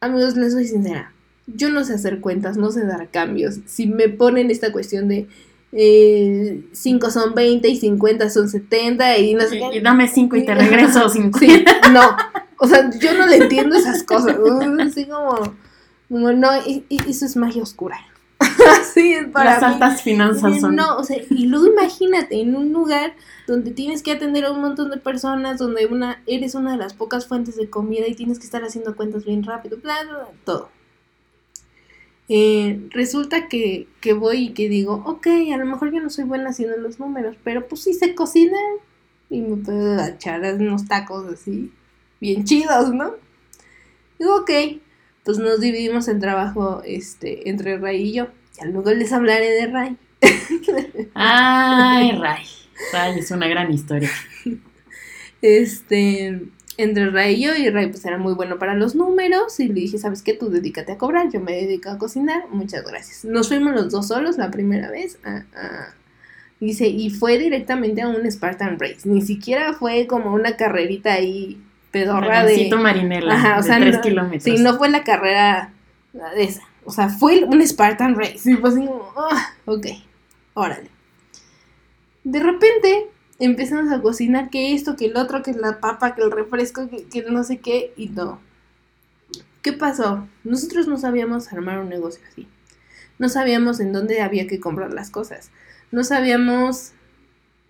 Amigos, les soy sincera, yo no sé hacer cuentas, no sé dar cambios. Si me ponen esta cuestión de 5 son 20 y 50 son 70 y no sé Y, qué. y dame cinco y te regreso cinco. Sí, no. O sea, yo no le entiendo esas cosas. ¿no? Así como, como no, y- y- eso es magia oscura. Así es para Las mí. altas finanzas son. No, o sea, y luego imagínate en un lugar donde tienes que atender a un montón de personas, donde una eres una de las pocas fuentes de comida y tienes que estar haciendo cuentas bien rápido, bla, bla, bla, todo. Eh, resulta que, que voy y que digo, ok, a lo mejor yo no soy buena haciendo los números, pero pues sí sé cocinar y me puedo echar unos tacos así, bien chidos, ¿no? Digo, ok, pues nos dividimos el trabajo este, entre Ray y yo. Ya luego les hablaré de Ray. Ay, Ray. Ray es una gran historia. Este, entre Ray y yo, y Ray pues era muy bueno para los números, y le dije, ¿sabes qué? Tú dedícate a cobrar, yo me dedico a cocinar, muchas gracias. Nos fuimos los dos solos la primera vez a- a- Dice, y fue directamente a un Spartan Race, ni siquiera fue como una carrerita ahí pedorra de... Marinela, Ajá, o de sea, tres no- kilómetros. Sí, no fue la carrera de esa. O sea, fue un Spartan Race. Y fue así como, ah, ok, órale. De repente empezamos a cocinar que esto, que el otro, que la papa, que el refresco, que, que no sé qué, y no. ¿Qué pasó? Nosotros no sabíamos armar un negocio así. No sabíamos en dónde había que comprar las cosas. No sabíamos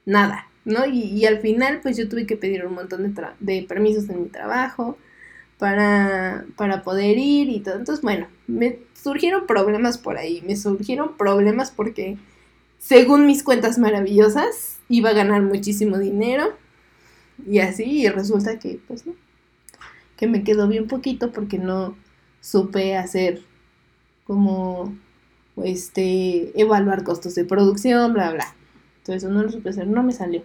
nada, ¿no? Y, al final, pues yo tuve que pedir un montón de, tra- de permisos en mi trabajo para, para poder ir y todo. Entonces, bueno, me surgieron problemas por ahí. Me surgieron problemas porque, según mis cuentas maravillosas, iba a ganar muchísimo dinero. Y así, y resulta que, pues no. Que me quedó bien poquito porque no supe hacer como este evaluar costos de producción, bla bla. Entonces no lo supe hacer, no me salió.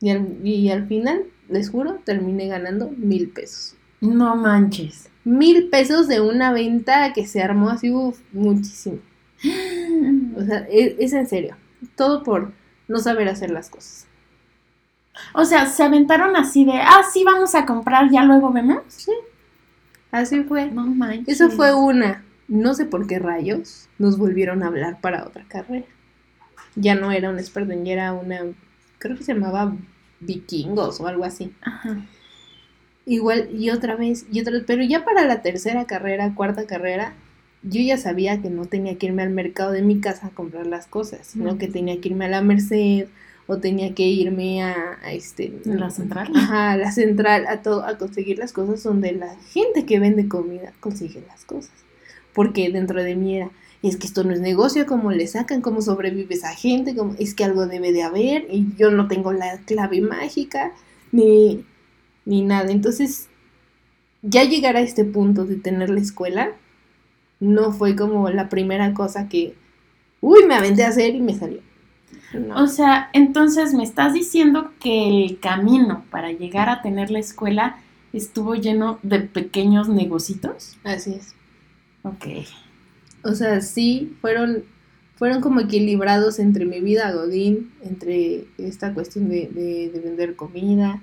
Y al, y al final, les juro, terminé ganando mil pesos. No manches. Mil pesos de una venta que se armó así, uff, muchísimo. O sea, es, es en serio. Todo por no saber hacer las cosas. O sea, se aventaron así de, ah, sí, vamos a comprar, ya luego vemos. Sí. Así fue. No manches. Eso fue una. No sé por qué rayos nos volvieron a hablar para otra carrera. Ya no era un Spartan, ya era una. Creo que se llamaba Vikingos o algo así. Ajá. Igual, y otra vez, y otra vez. Pero ya para la tercera carrera, cuarta carrera, yo ya sabía que no tenía que irme al mercado de mi casa a comprar las cosas, sino que tenía que irme a la Merced o tenía que irme a, a este ¿La central? Ajá, a la central a todo a conseguir las cosas donde la gente que vende comida consigue las cosas. Porque dentro de mí era, es que esto no es negocio, ¿cómo le sacan? ¿Cómo sobrevive esa gente? ¿Cómo? Es que algo debe de haber y yo no tengo la clave mágica ni, ni nada. Entonces, ya llegar a este punto de tener la escuela no fue como la primera cosa que, uy, me aventé a hacer y me salió. No. O sea, entonces me estás diciendo que el camino para llegar a tener la escuela estuvo lleno de pequeños negocitos. Así es. Ok. O sea, sí, fueron, fueron como equilibrados entre mi vida Godín, entre esta cuestión de, de- de vender comida,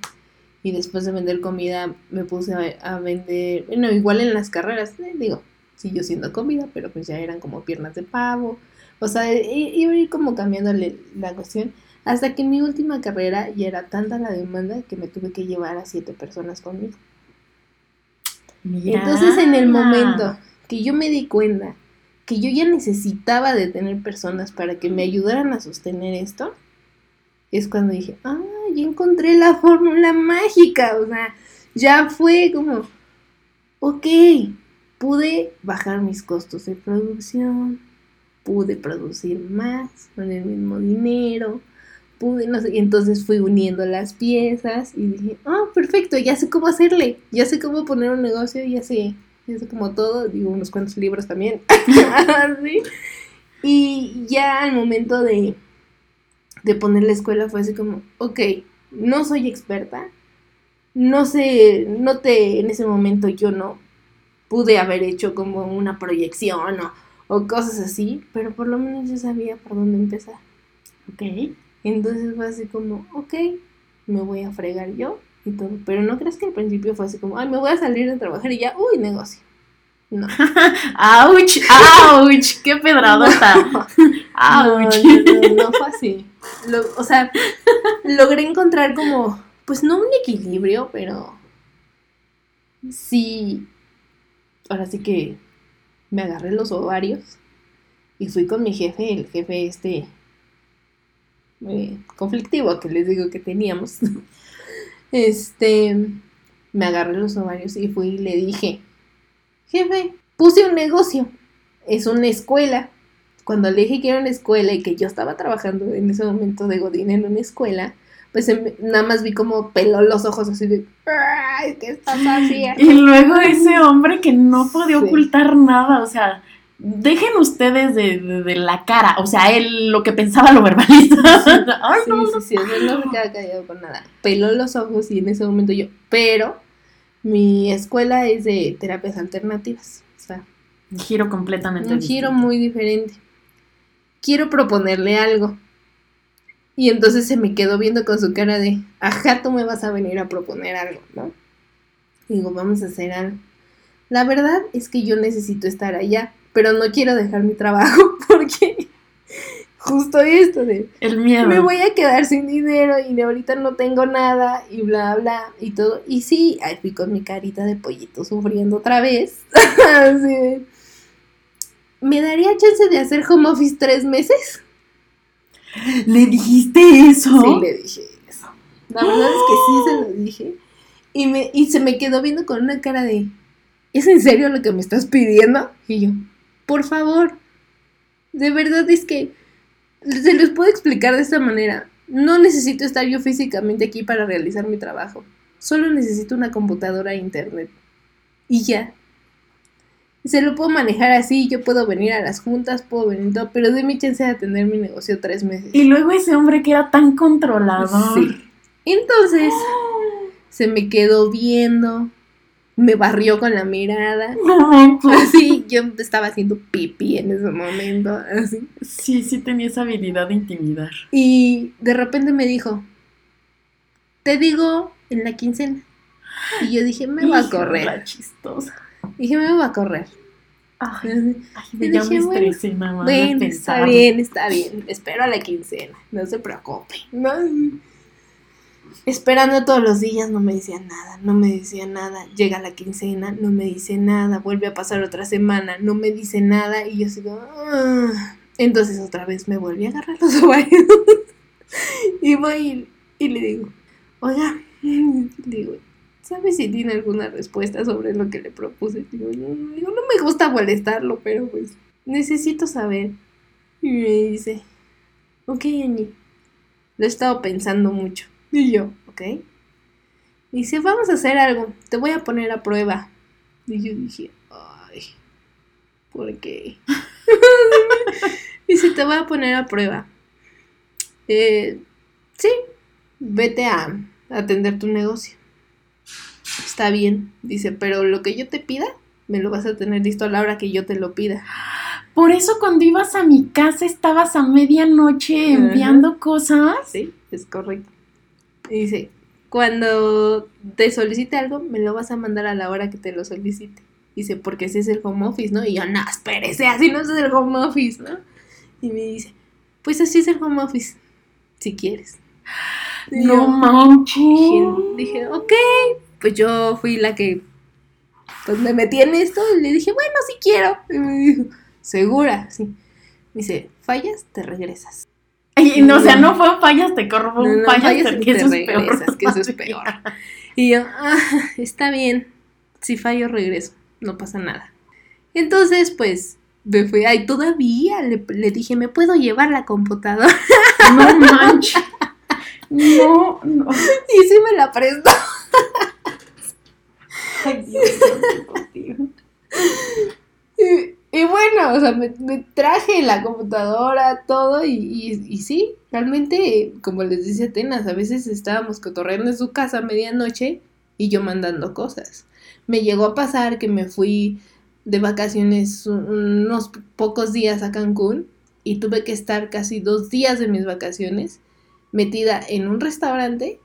y después de vender comida me puse a, a vender, bueno, igual en las carreras, eh, digo, siguió siendo comida, pero pues ya eran como piernas de pavo, o sea, iba ir como cambiándole la cuestión, hasta que en mi última carrera ya era tanta la demanda que me tuve que llevar a siete personas conmigo. Mira. Entonces en el momento que yo me di cuenta que yo ya necesitaba de tener personas para que me ayudaran a sostener esto, es cuando dije, ah, ya encontré la fórmula mágica, o sea, ya fue como, ok, pude bajar mis costos de producción, pude producir más con el mismo dinero, pude, no sé, y entonces fui uniendo las piezas y dije, ah, perfecto, ya sé cómo hacerle, ya sé cómo poner un negocio, ya sé, sé como todo, digo unos cuantos libros también, Así. y ya al momento de, de poner la escuela fue así como, ok, no soy experta, no sé, no te, en ese momento yo no pude haber hecho como una proyección o, o cosas así, pero por lo menos yo sabía por dónde empezar. Ok. Entonces fue así como, ok, me voy a fregar yo y todo. Pero no crees que al principio fue así como, ay, me voy a salir de trabajar y ya, uy, negocio. No. ¡Auch! ¡Auch! ¡Qué pedradota! No, ¡Auch! no, no, no fue así. Lo- o sea, logré encontrar como, pues no un equilibrio, pero sí, ahora sí que me agarré los ovarios y fui con mi jefe, el jefe este eh, conflictivo que les digo que teníamos. Este, me agarré los ovarios y fui y le dije, jefe, puse un negocio, es una escuela. Cuando le dije que era una escuela y que yo estaba trabajando en ese momento de Godín en una escuela, pues em- nada más vi como peló los ojos así de, "Ay, ¿qué estás haciendo? Y luego ese hombre que no podía Sí. ocultar nada, o sea, dejen ustedes de, de- de la cara, o sea, él lo que pensaba lo verbaliza. Ay, Sí, no, sí, sí, no se queda callado con nada. Peló los ojos y en ese momento yo, pero mi escuela es de terapias alternativas, o sea, Un giro completamente un giro muy diferente. Quiero proponerle algo. Y entonces se me quedó viendo con su cara de, ajá, tú me vas a venir a proponer algo, ¿no? Y digo, vamos a hacer algo. La verdad es que yo necesito estar allá, pero no quiero dejar mi trabajo porque justo esto de, El miedo. me voy a quedar sin dinero y de ahorita no tengo nada y bla bla y todo. Y sí, ahí fui con mi carita de pollito sufriendo otra vez. Así de, ¿Me daría chance de hacer home office tres meses? ¿Le dijiste eso? Sí, le dije eso. La verdad es que sí se lo dije. Y, me, y se me quedó viendo con una cara de, ¿es en serio lo que me estás pidiendo? Y yo, por favor, de verdad es que se les puedo explicar de esta manera. No necesito estar yo físicamente aquí para realizar mi trabajo. Solo necesito una computadora e internet. Y ya. Se lo puedo manejar así, yo puedo venir a las juntas, puedo venir todo, pero déme chance de atender mi negocio tres meses. Y luego ese hombre que era tan controlador. Sí. Entonces, se me quedó viendo, me barrió con la mirada. No, Así, yo estaba haciendo pipí en ese momento, así. sí, sí tenía esa habilidad de intimidar. Y de repente me dijo, te digo en la quincena. Y yo dije, me va a correr. Chistosa. Dije, me va a correr. Ay, ay Y ya dije, me bueno, estresé de Bueno, está bien, está bien. Espero a la quincena. No se preocupe. No. Esperando todos los días, no me decía nada, no me decía nada. Llega la quincena, no me dice nada. Vuelve a pasar otra semana, no me dice nada. Y yo sigo. "Ah". Entonces otra vez me volví a agarrar los ovarios. y voy y, le digo, oiga, digo, ¿sabe si tiene alguna respuesta sobre lo que le propuse? Digo, no, no me gusta molestarlo, pero pues necesito saber. Y me dice, ok, Annie, lo he estado pensando mucho. Y yo, ok. Y dice, vamos a hacer algo, te voy a poner a prueba. Y yo dije, ay, ¿por qué? dice, te voy a poner a prueba. Eh, sí, vete a atender tu negocio. Está bien, dice, pero lo que yo te pida, me lo vas a tener listo a la hora que yo te lo pida. Por eso cuando ibas a mi casa estabas a medianoche Ajá. enviando cosas. Sí, es correcto. Y dice, cuando te solicite algo, me lo vas a mandar a la hora que te lo solicite. Dice, porque ese es el home office, ¿no? Y yo, no, espérese, así no es el home office, ¿no? Y me dice, pues así es el home office, si quieres. Y No yo manches. dije, dije, ok, pues yo fui la que, pues me metí en esto y le dije, bueno, sí quiero. Y me dijo, segura, sí. Me dice, fallas, te regresas. Y, no, o sea, no fue un fallas, te corro, fue No, un no, fallas, fallas que eso es peor. que eso es peor. Y yo, ah, está bien, si fallo regreso, no pasa nada. Entonces, pues, me fui, ay, todavía le, le dije, ¿me puedo llevar la computadora? No manches. No, no. Y sí me la prestó. Ay, Dios. O sea, me, me traje la computadora, todo, y, y, y sí, realmente, como les dice Atenas, a veces estábamos cotorreando en su casa a medianoche y yo mandando cosas. Me llegó a pasar que me fui de vacaciones un- unos pocos días a Cancún y tuve que estar casi dos días de mis vacaciones metida en un restaurante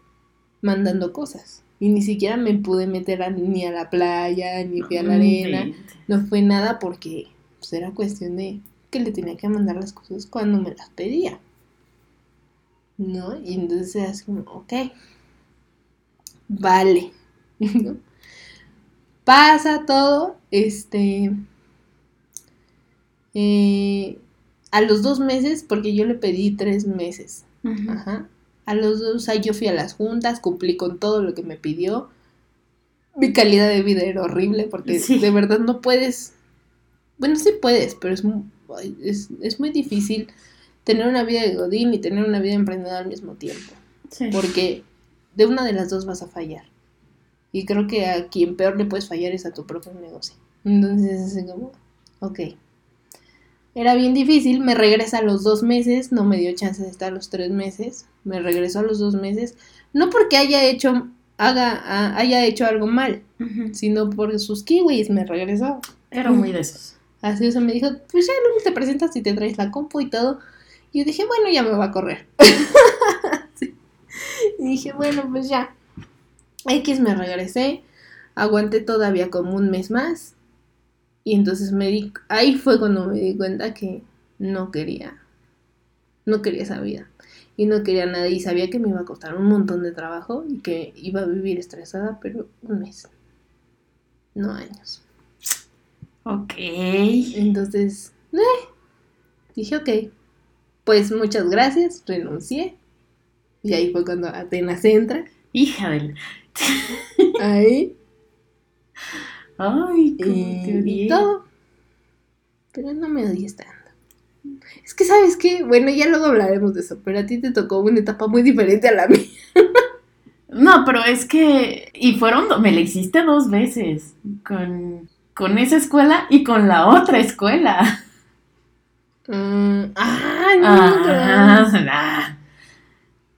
mandando cosas. Y ni siquiera me pude meter a- ni a la playa, ni fui a la arena. No fue nada porque pues, era cuestión de que le tenía que mandar las cosas cuando me las pedía. ¿No? Y entonces así como, ok. Vale. ¿No? Pasa todo. Este. eh, a los dos meses, porque yo le pedí tres meses. Ajá. A los dos, o sea, yo fui a las juntas, cumplí con todo lo que me pidió. Mi calidad de vida era horrible porque Sí. de verdad no puedes. Bueno, sí puedes, pero es, es, es muy difícil tener una vida de Godín y tener una vida de emprendedor al mismo tiempo. Sí. Porque de una de las dos vas a fallar. Y creo que a quien peor le puedes fallar es a tu propio negocio. Entonces es así como, ok. Era bien difícil, me regresa a los dos meses, no me dio chance de estar los tres meses, me regresó a los dos meses, no porque haya hecho, haga, haya hecho algo mal, sino por sus kiwis me regresó. Era muy de esos. Así, o sea, me dijo, pues ya luego te presentas y te traes la compu y todo. Y yo dije, bueno, ya me va a correr. Y dije, bueno, pues ya. X me regresé, aguanté todavía como un mes más. Y entonces me di, ahí fue cuando me di cuenta que no quería, no quería esa vida. Y no quería nada y sabía que me iba a costar un montón de trabajo y que iba a vivir estresada, pero un mes, no años. Ok. Entonces, eh, dije, ok, pues muchas gracias, renuncié. Y ahí fue cuando Atenas entra. Hija del. Ahí. Ay, cómo te odié. y todo. Pero no me odies tanto. Es que, ¿sabes qué? Bueno, ya luego hablaremos de eso, pero a ti te tocó una etapa muy diferente a la mía. No, pero es que. Y fueron. Me la hiciste dos veces. Con, con esa escuela y con la otra escuela. Mm, ah, no, Ah, nah.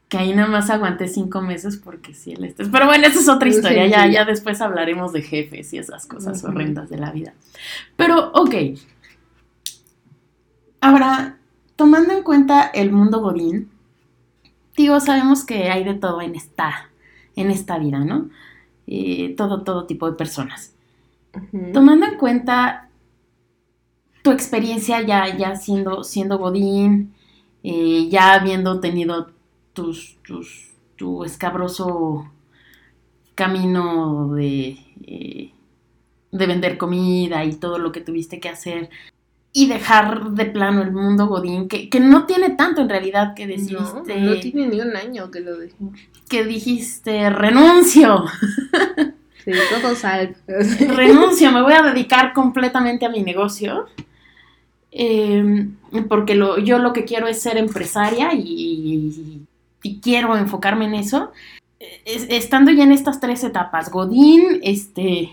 Que ahí nada más aguanté cinco meses porque sí el estrés. Pero bueno, esa es otra historia. sí, Ya, sí. ya después hablaremos de jefes y esas cosas Ujú. horrendas de la vida. Pero, ok. Ahora, tomando en cuenta el mundo godín, digo, sabemos que hay de todo en esta, en esta vida, ¿no? Eh, todo, todo tipo de personas. Tomando en cuenta tu experiencia ya, ya siendo, siendo Godín, eh, ya habiendo tenido tus, tus- tu escabroso camino de, eh, de vender comida y todo lo que tuviste que hacer y dejar de plano el mundo Godín, que, que no tiene tanto en realidad que No, decidiste, no tiene ni un año que lo dejé. que dijiste renuncio. Sí, todo sal. renuncio, me voy a dedicar completamente a mi negocio. eh, porque lo, yo lo que quiero es ser empresaria y, y quiero enfocarme en eso. Es- estando ya en estas tres etapas, Godín, este,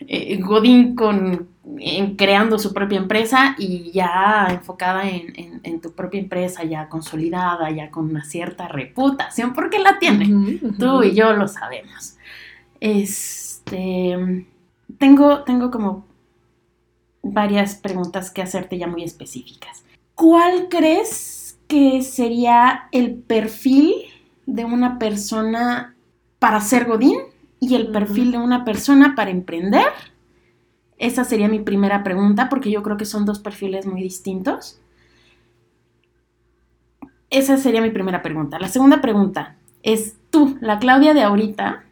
eh, Godín con, en creando su propia empresa y ya enfocada en, en- en tu propia empresa, ya consolidada, ya con una cierta reputación, porque la tiene. Tú y yo lo sabemos. Este. Tengo, tengo como varias preguntas que hacerte ya muy específicas. ¿Cuál crees que sería el perfil de una persona para ser Godín y el perfil de una persona para emprender? Esa sería mi primera pregunta porque yo creo que son dos perfiles muy distintos. Esa sería mi primera pregunta. La segunda pregunta es tú, la Claudia de ahorita,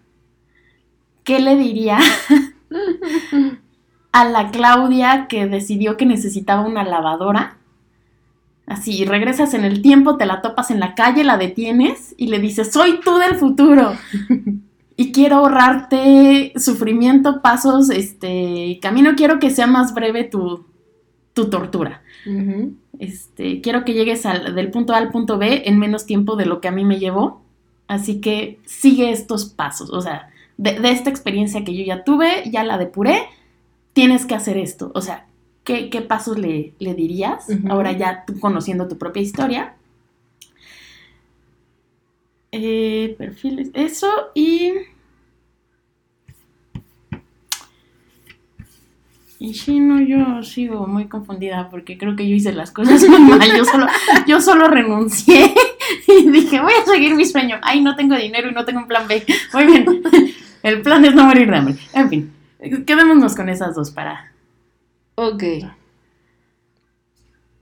¿qué le diría a la Claudia que decidió que necesitaba una lavadora? Así, regresas en el tiempo, te la topas en la calle, la detienes y le dices, soy tú del futuro. Y quiero ahorrarte sufrimiento, pasos, este, camino, quiero que sea más breve tu, tu tortura. Este, quiero que llegues al- del punto A al punto B en menos tiempo de lo que a mí me llevó. Así que sigue estos pasos. O sea, de, de esta experiencia que yo ya tuve, ya la depuré, tienes que hacer esto. O sea, ¿qué, qué pasos le, le dirías? Ahora ya tú conociendo tu propia historia. Eh, perfiles, eso y... Y sí, no, yo sigo muy confundida porque creo que yo hice las cosas muy mal. Yo solo, yo solo renuncié y dije, voy a seguir mi sueño. Ay, no tengo dinero y no tengo un plan B. Muy bien. El plan es no morir de hambre. En fin, quedémonos con esas dos para. Ok.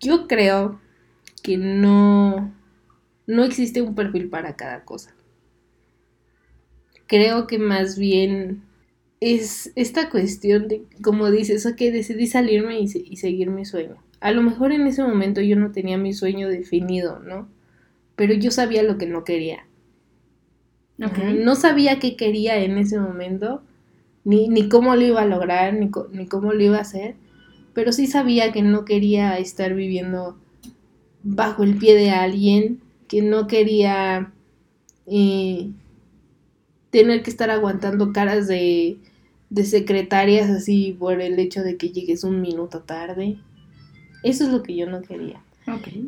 Yo creo que no, no existe un perfil para cada cosa. Creo que más bien es esta cuestión de, como dices, ok, decidí salirme y, se- y seguir mi sueño. A lo mejor en ese momento yo no tenía mi sueño definido, ¿no? Pero yo sabía lo que no quería. Ajá, No sabía qué quería en ese momento, ni, ni cómo lo iba a lograr, ni, ni cómo lo iba a hacer, pero sí sabía que no quería estar viviendo bajo el pie de alguien, que no quería eh, tener que estar aguantando caras de, de secretarias así por el hecho de que llegues un minuto tarde. Eso es lo que yo no quería.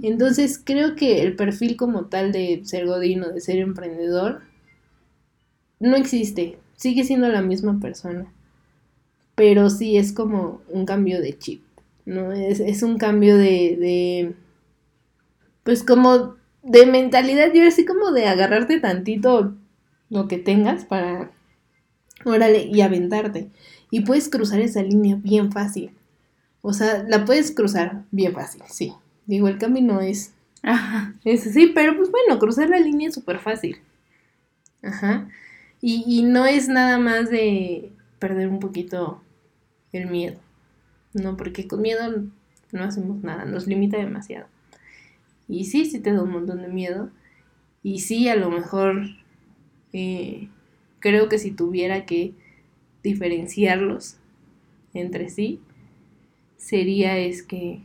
Entonces creo que el perfil como tal de ser godín o de ser emprendedor no existe, sigue siendo la misma persona, pero sí es como un cambio de chip, ¿no? Es, es un cambio de, de, pues como de mentalidad, yo así como de agarrarte tantito lo que tengas para, órale, y aventarte. Y puedes cruzar esa línea bien fácil. O sea, la puedes cruzar bien fácil, sí. Digo, el camino es Ajá. es sí, pero pues bueno, cruzar la línea es súper fácil. Ajá. Y, no es nada más de perder un poquito el miedo. No, porque con miedo no hacemos nada, nos limita demasiado. Y sí, sí te da un montón de miedo. Y sí, a lo mejor eh, creo que si tuviera que diferenciarlos entre sí, sería es que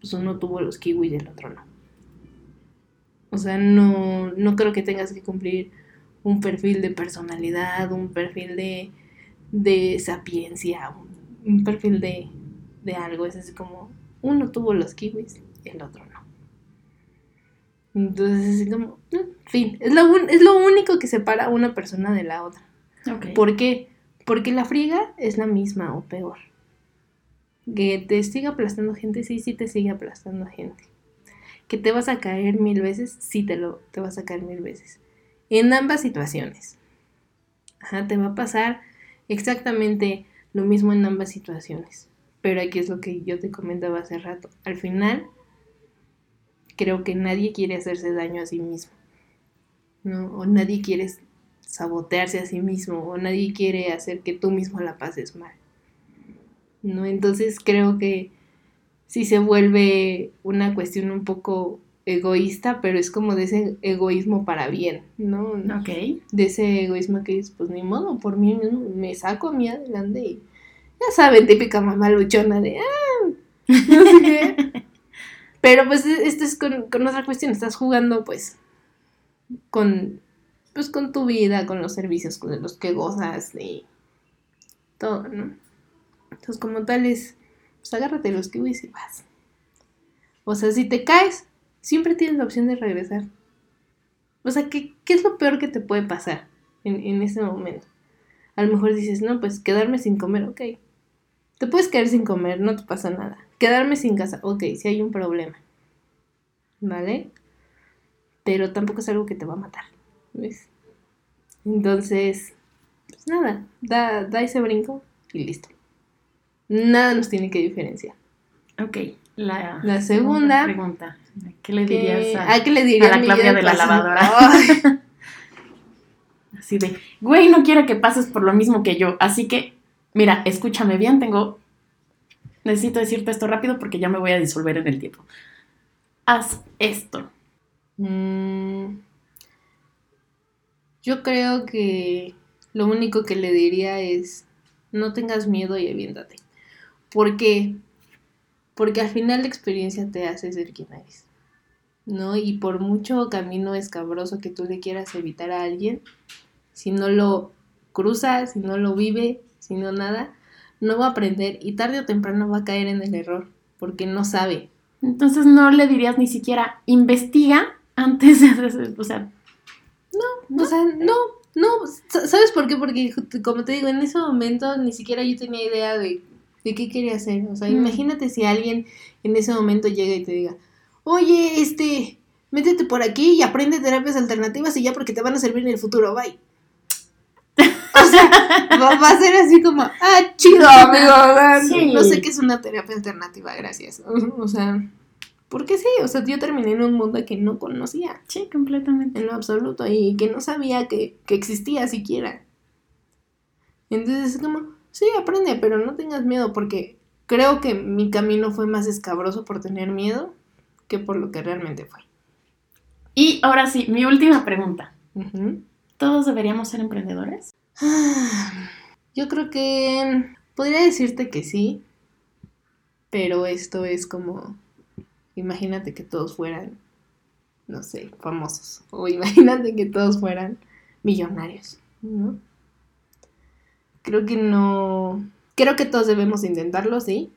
pues uno tuvo los kiwis y el otro no. O sea, no, no creo que tengas que cumplir un perfil de personalidad, un perfil de, de sapiencia, un, un perfil de, de algo. Es así como, uno tuvo los kiwis y el otro no. Entonces, así como, mm, en fin, es lo, un- es lo único que separa a una persona de la otra. ¿Por qué? Porque la friega es la misma o peor. Que te siga aplastando gente, sí, sí te sigue aplastando gente. Que te vas a caer mil veces, sí te lo te vas a caer mil veces. En ambas situaciones. Ajá, te va a pasar exactamente lo mismo en ambas situaciones. Pero aquí es lo que yo te comentaba hace rato. Al final, creo que nadie quiere hacerse daño a sí mismo. ¿no? O nadie quiere sabotearse a sí mismo. O nadie quiere hacer que tú mismo la pases mal. ¿No? Entonces creo que sí se vuelve una cuestión un poco egoísta, pero es como de ese egoísmo para bien, ¿no? Ok. De ese egoísmo que es, pues ni modo, por mí mismo me saco a mí adelante y ya saben, típica mamá luchona de, ah, no sé qué. Pero pues esto es con, con otra cuestión, estás jugando pues con, pues con tu vida, con los servicios con los que gozas y todo, ¿no? Entonces como tal es, pues agárrate los kiwis y vas. O sea, si te caes, siempre tienes la opción de regresar. O sea, ¿qué, qué es lo peor que te puede pasar en, en ese momento? A lo mejor dices, no, pues quedarme sin comer, ok. Te puedes quedar sin comer, no te pasa nada. Quedarme sin casa, ok, si hay un problema. ¿Vale? Pero tampoco es algo que te va a matar. ¿Ves? Entonces, pues nada, da, da ese brinco y listo. Nada nos tiene que diferenciar. Ok, la, La segunda- pregunta. ¿Qué le ¿Qué- dirías a, ¿qué le diría a la Claudia de la lavadora? Ay, Así de, güey, no quiero que pases por lo mismo que yo. Así que, mira, escúchame bien, tengo... Necesito decirte esto rápido porque ya me voy a disolver en el tiempo. Haz esto. Mm, yo creo que lo único que le diría es no tengas miedo y aviéntate. ¿Por qué? Porque al final la experiencia te hace ser quien eres. ¿No? Y por mucho camino escabroso que tú le quieras evitar a alguien, si no lo cruza, si no lo vive, si no nada, no va a aprender y tarde o temprano va a caer en el error, porque no sabe. Entonces no le dirías ni siquiera, investiga antes de hacer... O sea, O sea, no, no, sa- ¿sabes por qué? Porque como te digo, en ese momento ni siquiera yo tenía idea de, de qué quería hacer. O sea, Mm. imagínate si alguien en ese momento llega y te diga, oye, este, métete por aquí y aprende terapias alternativas y ya porque te van a servir en el futuro, bye. O sea, va, a ser así como, ah, chido, amigo. Sí. No sé qué es una terapia alternativa, gracias. O sea, porque sí, o sea, yo terminé en un mundo que no conocía sí, completamente. en lo absoluto y que no sabía que, que existía siquiera. Entonces es como, sí, aprende, pero no tengas miedo porque creo que mi camino fue más escabroso por tener miedo que por lo que realmente fue. Y ahora sí, mi última pregunta. ¿Todos deberíamos ser emprendedores? Yo creo que podría decirte que sí, pero esto es como, imagínate que todos fueran, no sé, famosos, o imagínate que todos fueran millonarios, ¿no? Creo que no, creo que todos debemos intentarlo, sí.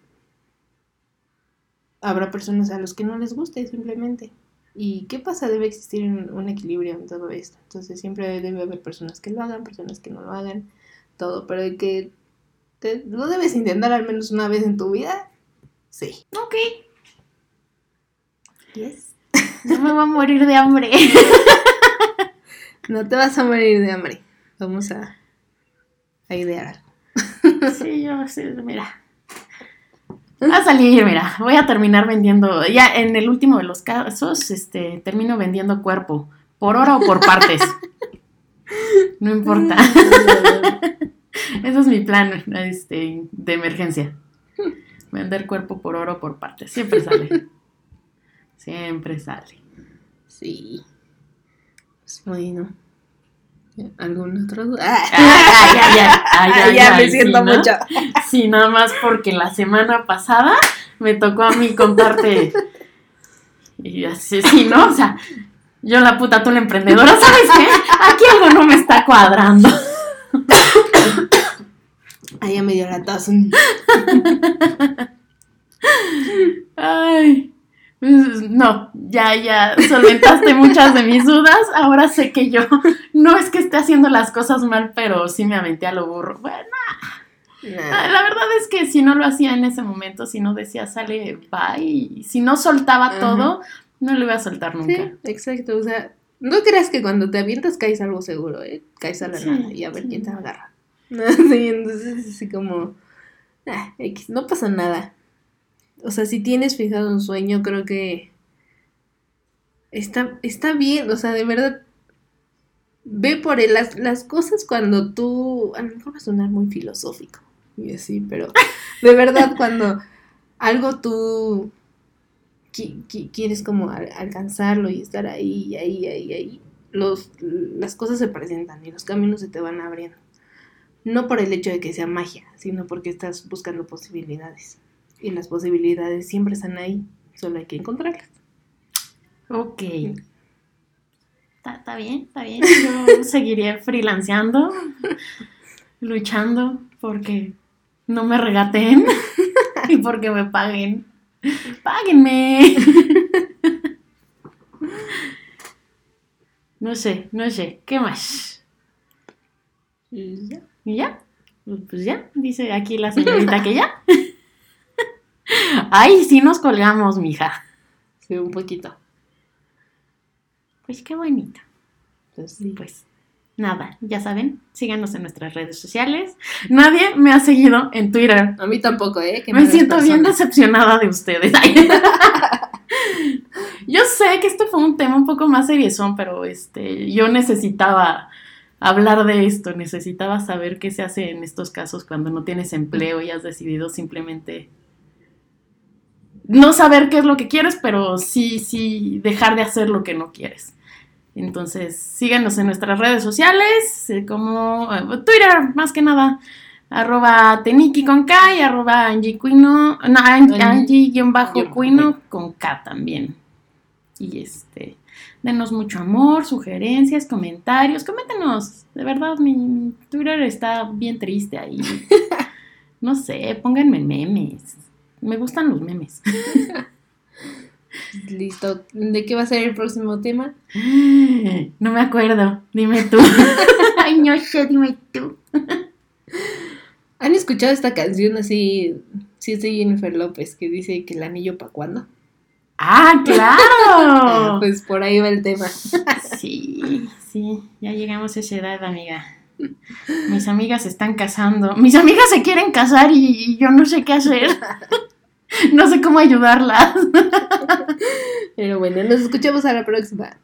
Habrá personas a los que no les guste simplemente. ¿Y qué pasa? Debe existir un, un equilibrio en todo esto. Entonces siempre debe haber personas que lo hagan, personas que no lo hagan todo, pero de que te- lo debes intentar al menos una vez en tu vida, sí. Ok. Yes. No me voy a morir de hambre. No te vas a morir de hambre. Vamos a, a idear algo. Sí, yo sí, mira. Va a salir, mira, voy a terminar vendiendo, ya en el último de los casos, este, termino vendiendo cuerpo, por hora o por partes. No importa. Ese es mi plan este, de emergencia. Vender cuerpo por oro o por partes. Siempre sale. Siempre sale. Sí. Pues bueno. ¿Algún otro? duda? Ah, Ay, ay, ay, ay, ay, ya ay, me siento mucho. Sí, nada más porque la semana pasada me tocó a mí contarte. Y así, sí, ¿no? O sea, yo la puta, tú la emprendedora, ¿sabes qué? Aquí algo no me está cuadrando. Ah, ya me dio la tos. Ay. Pues, No, ya, ya solventaste muchas de mis dudas. Ahora sé que yo no es que esté haciendo las cosas mal, pero sí me aventé a lo burro. Bueno, Nah. la verdad es que si no lo hacía en ese momento, si no decía sale, bye, y si no soltaba todo, no lo iba a soltar nunca. Sí, exacto. O sea, No creas que cuando te avientas caes algo seguro, ¿eh? Caes a la Sí, nada y a ver sí. quién te agarra. Sí, entonces es así como... ah, X, no pasa nada. O sea, si tienes fijado un sueño, creo que... Está, está bien, o sea, de verdad... Ve por él, las, las cosas cuando tú... A lo mejor va a sonar muy filosófico. Y así, pero... De verdad, cuando algo tú qui- qui- quieres como al- alcanzarlo y estar ahí, ahí, ahí, ahí, los, las cosas se presentan y los caminos se te van abriendo. No por el hecho de que sea magia, sino porque estás buscando posibilidades. Y las posibilidades siempre están ahí, solo hay que encontrarlas. Ok. Está, bien, está bien. Yo seguiré freelanceando, luchando porque no me regateen y porque me paguen. Páguenme. No sé, no sé. ¿Qué más? Y ya. ¿Y ya? Pues ya, dice aquí la señorita que ya. Ay, sí nos colgamos, mija. Sí, un poquito. Pues qué bonito. Entonces, sí. Pues nada, ya saben, síganos en nuestras redes sociales. Nadie me ha seguido en Twitter. A mí tampoco, ¿eh? Que Me siento bien decepcionada de ustedes. Yo sé que este fue un tema un poco más seriezón, pero este, yo necesitaba hablar de esto, necesitaba saber qué se hace en estos casos cuando no tienes empleo y has decidido simplemente no saber qué es lo que quieres, pero sí, sí dejar de hacer lo que no quieres. Entonces, síganos en nuestras redes sociales, eh, como eh, Twitter, más que nada, arroba teniki con K y arroba Angie Cuino, no, Angie- Angie- Angie-Cuino con K también. Y este, denos mucho amor, sugerencias, comentarios, coméntenos. De verdad, mi Twitter está bien triste ahí. No sé, pónganme memes. Me gustan los memes. Listo. ¿De qué va a ser el próximo tema? No me acuerdo. Dime tú. Ay, no sé, dime tú. ¿Han escuchado esta canción así? Sí, es de Jennifer López, que dice que el anillo para cuándo. ¡Ah, claro! Pues por ahí va el tema. Sí, sí, ya llegamos a esa edad, amiga. Mis amigas se están casando. Mis amigas se quieren casar y, y yo no sé qué hacer. No sé cómo ayudarlas. Pero bueno, nos escuchamos a la próxima.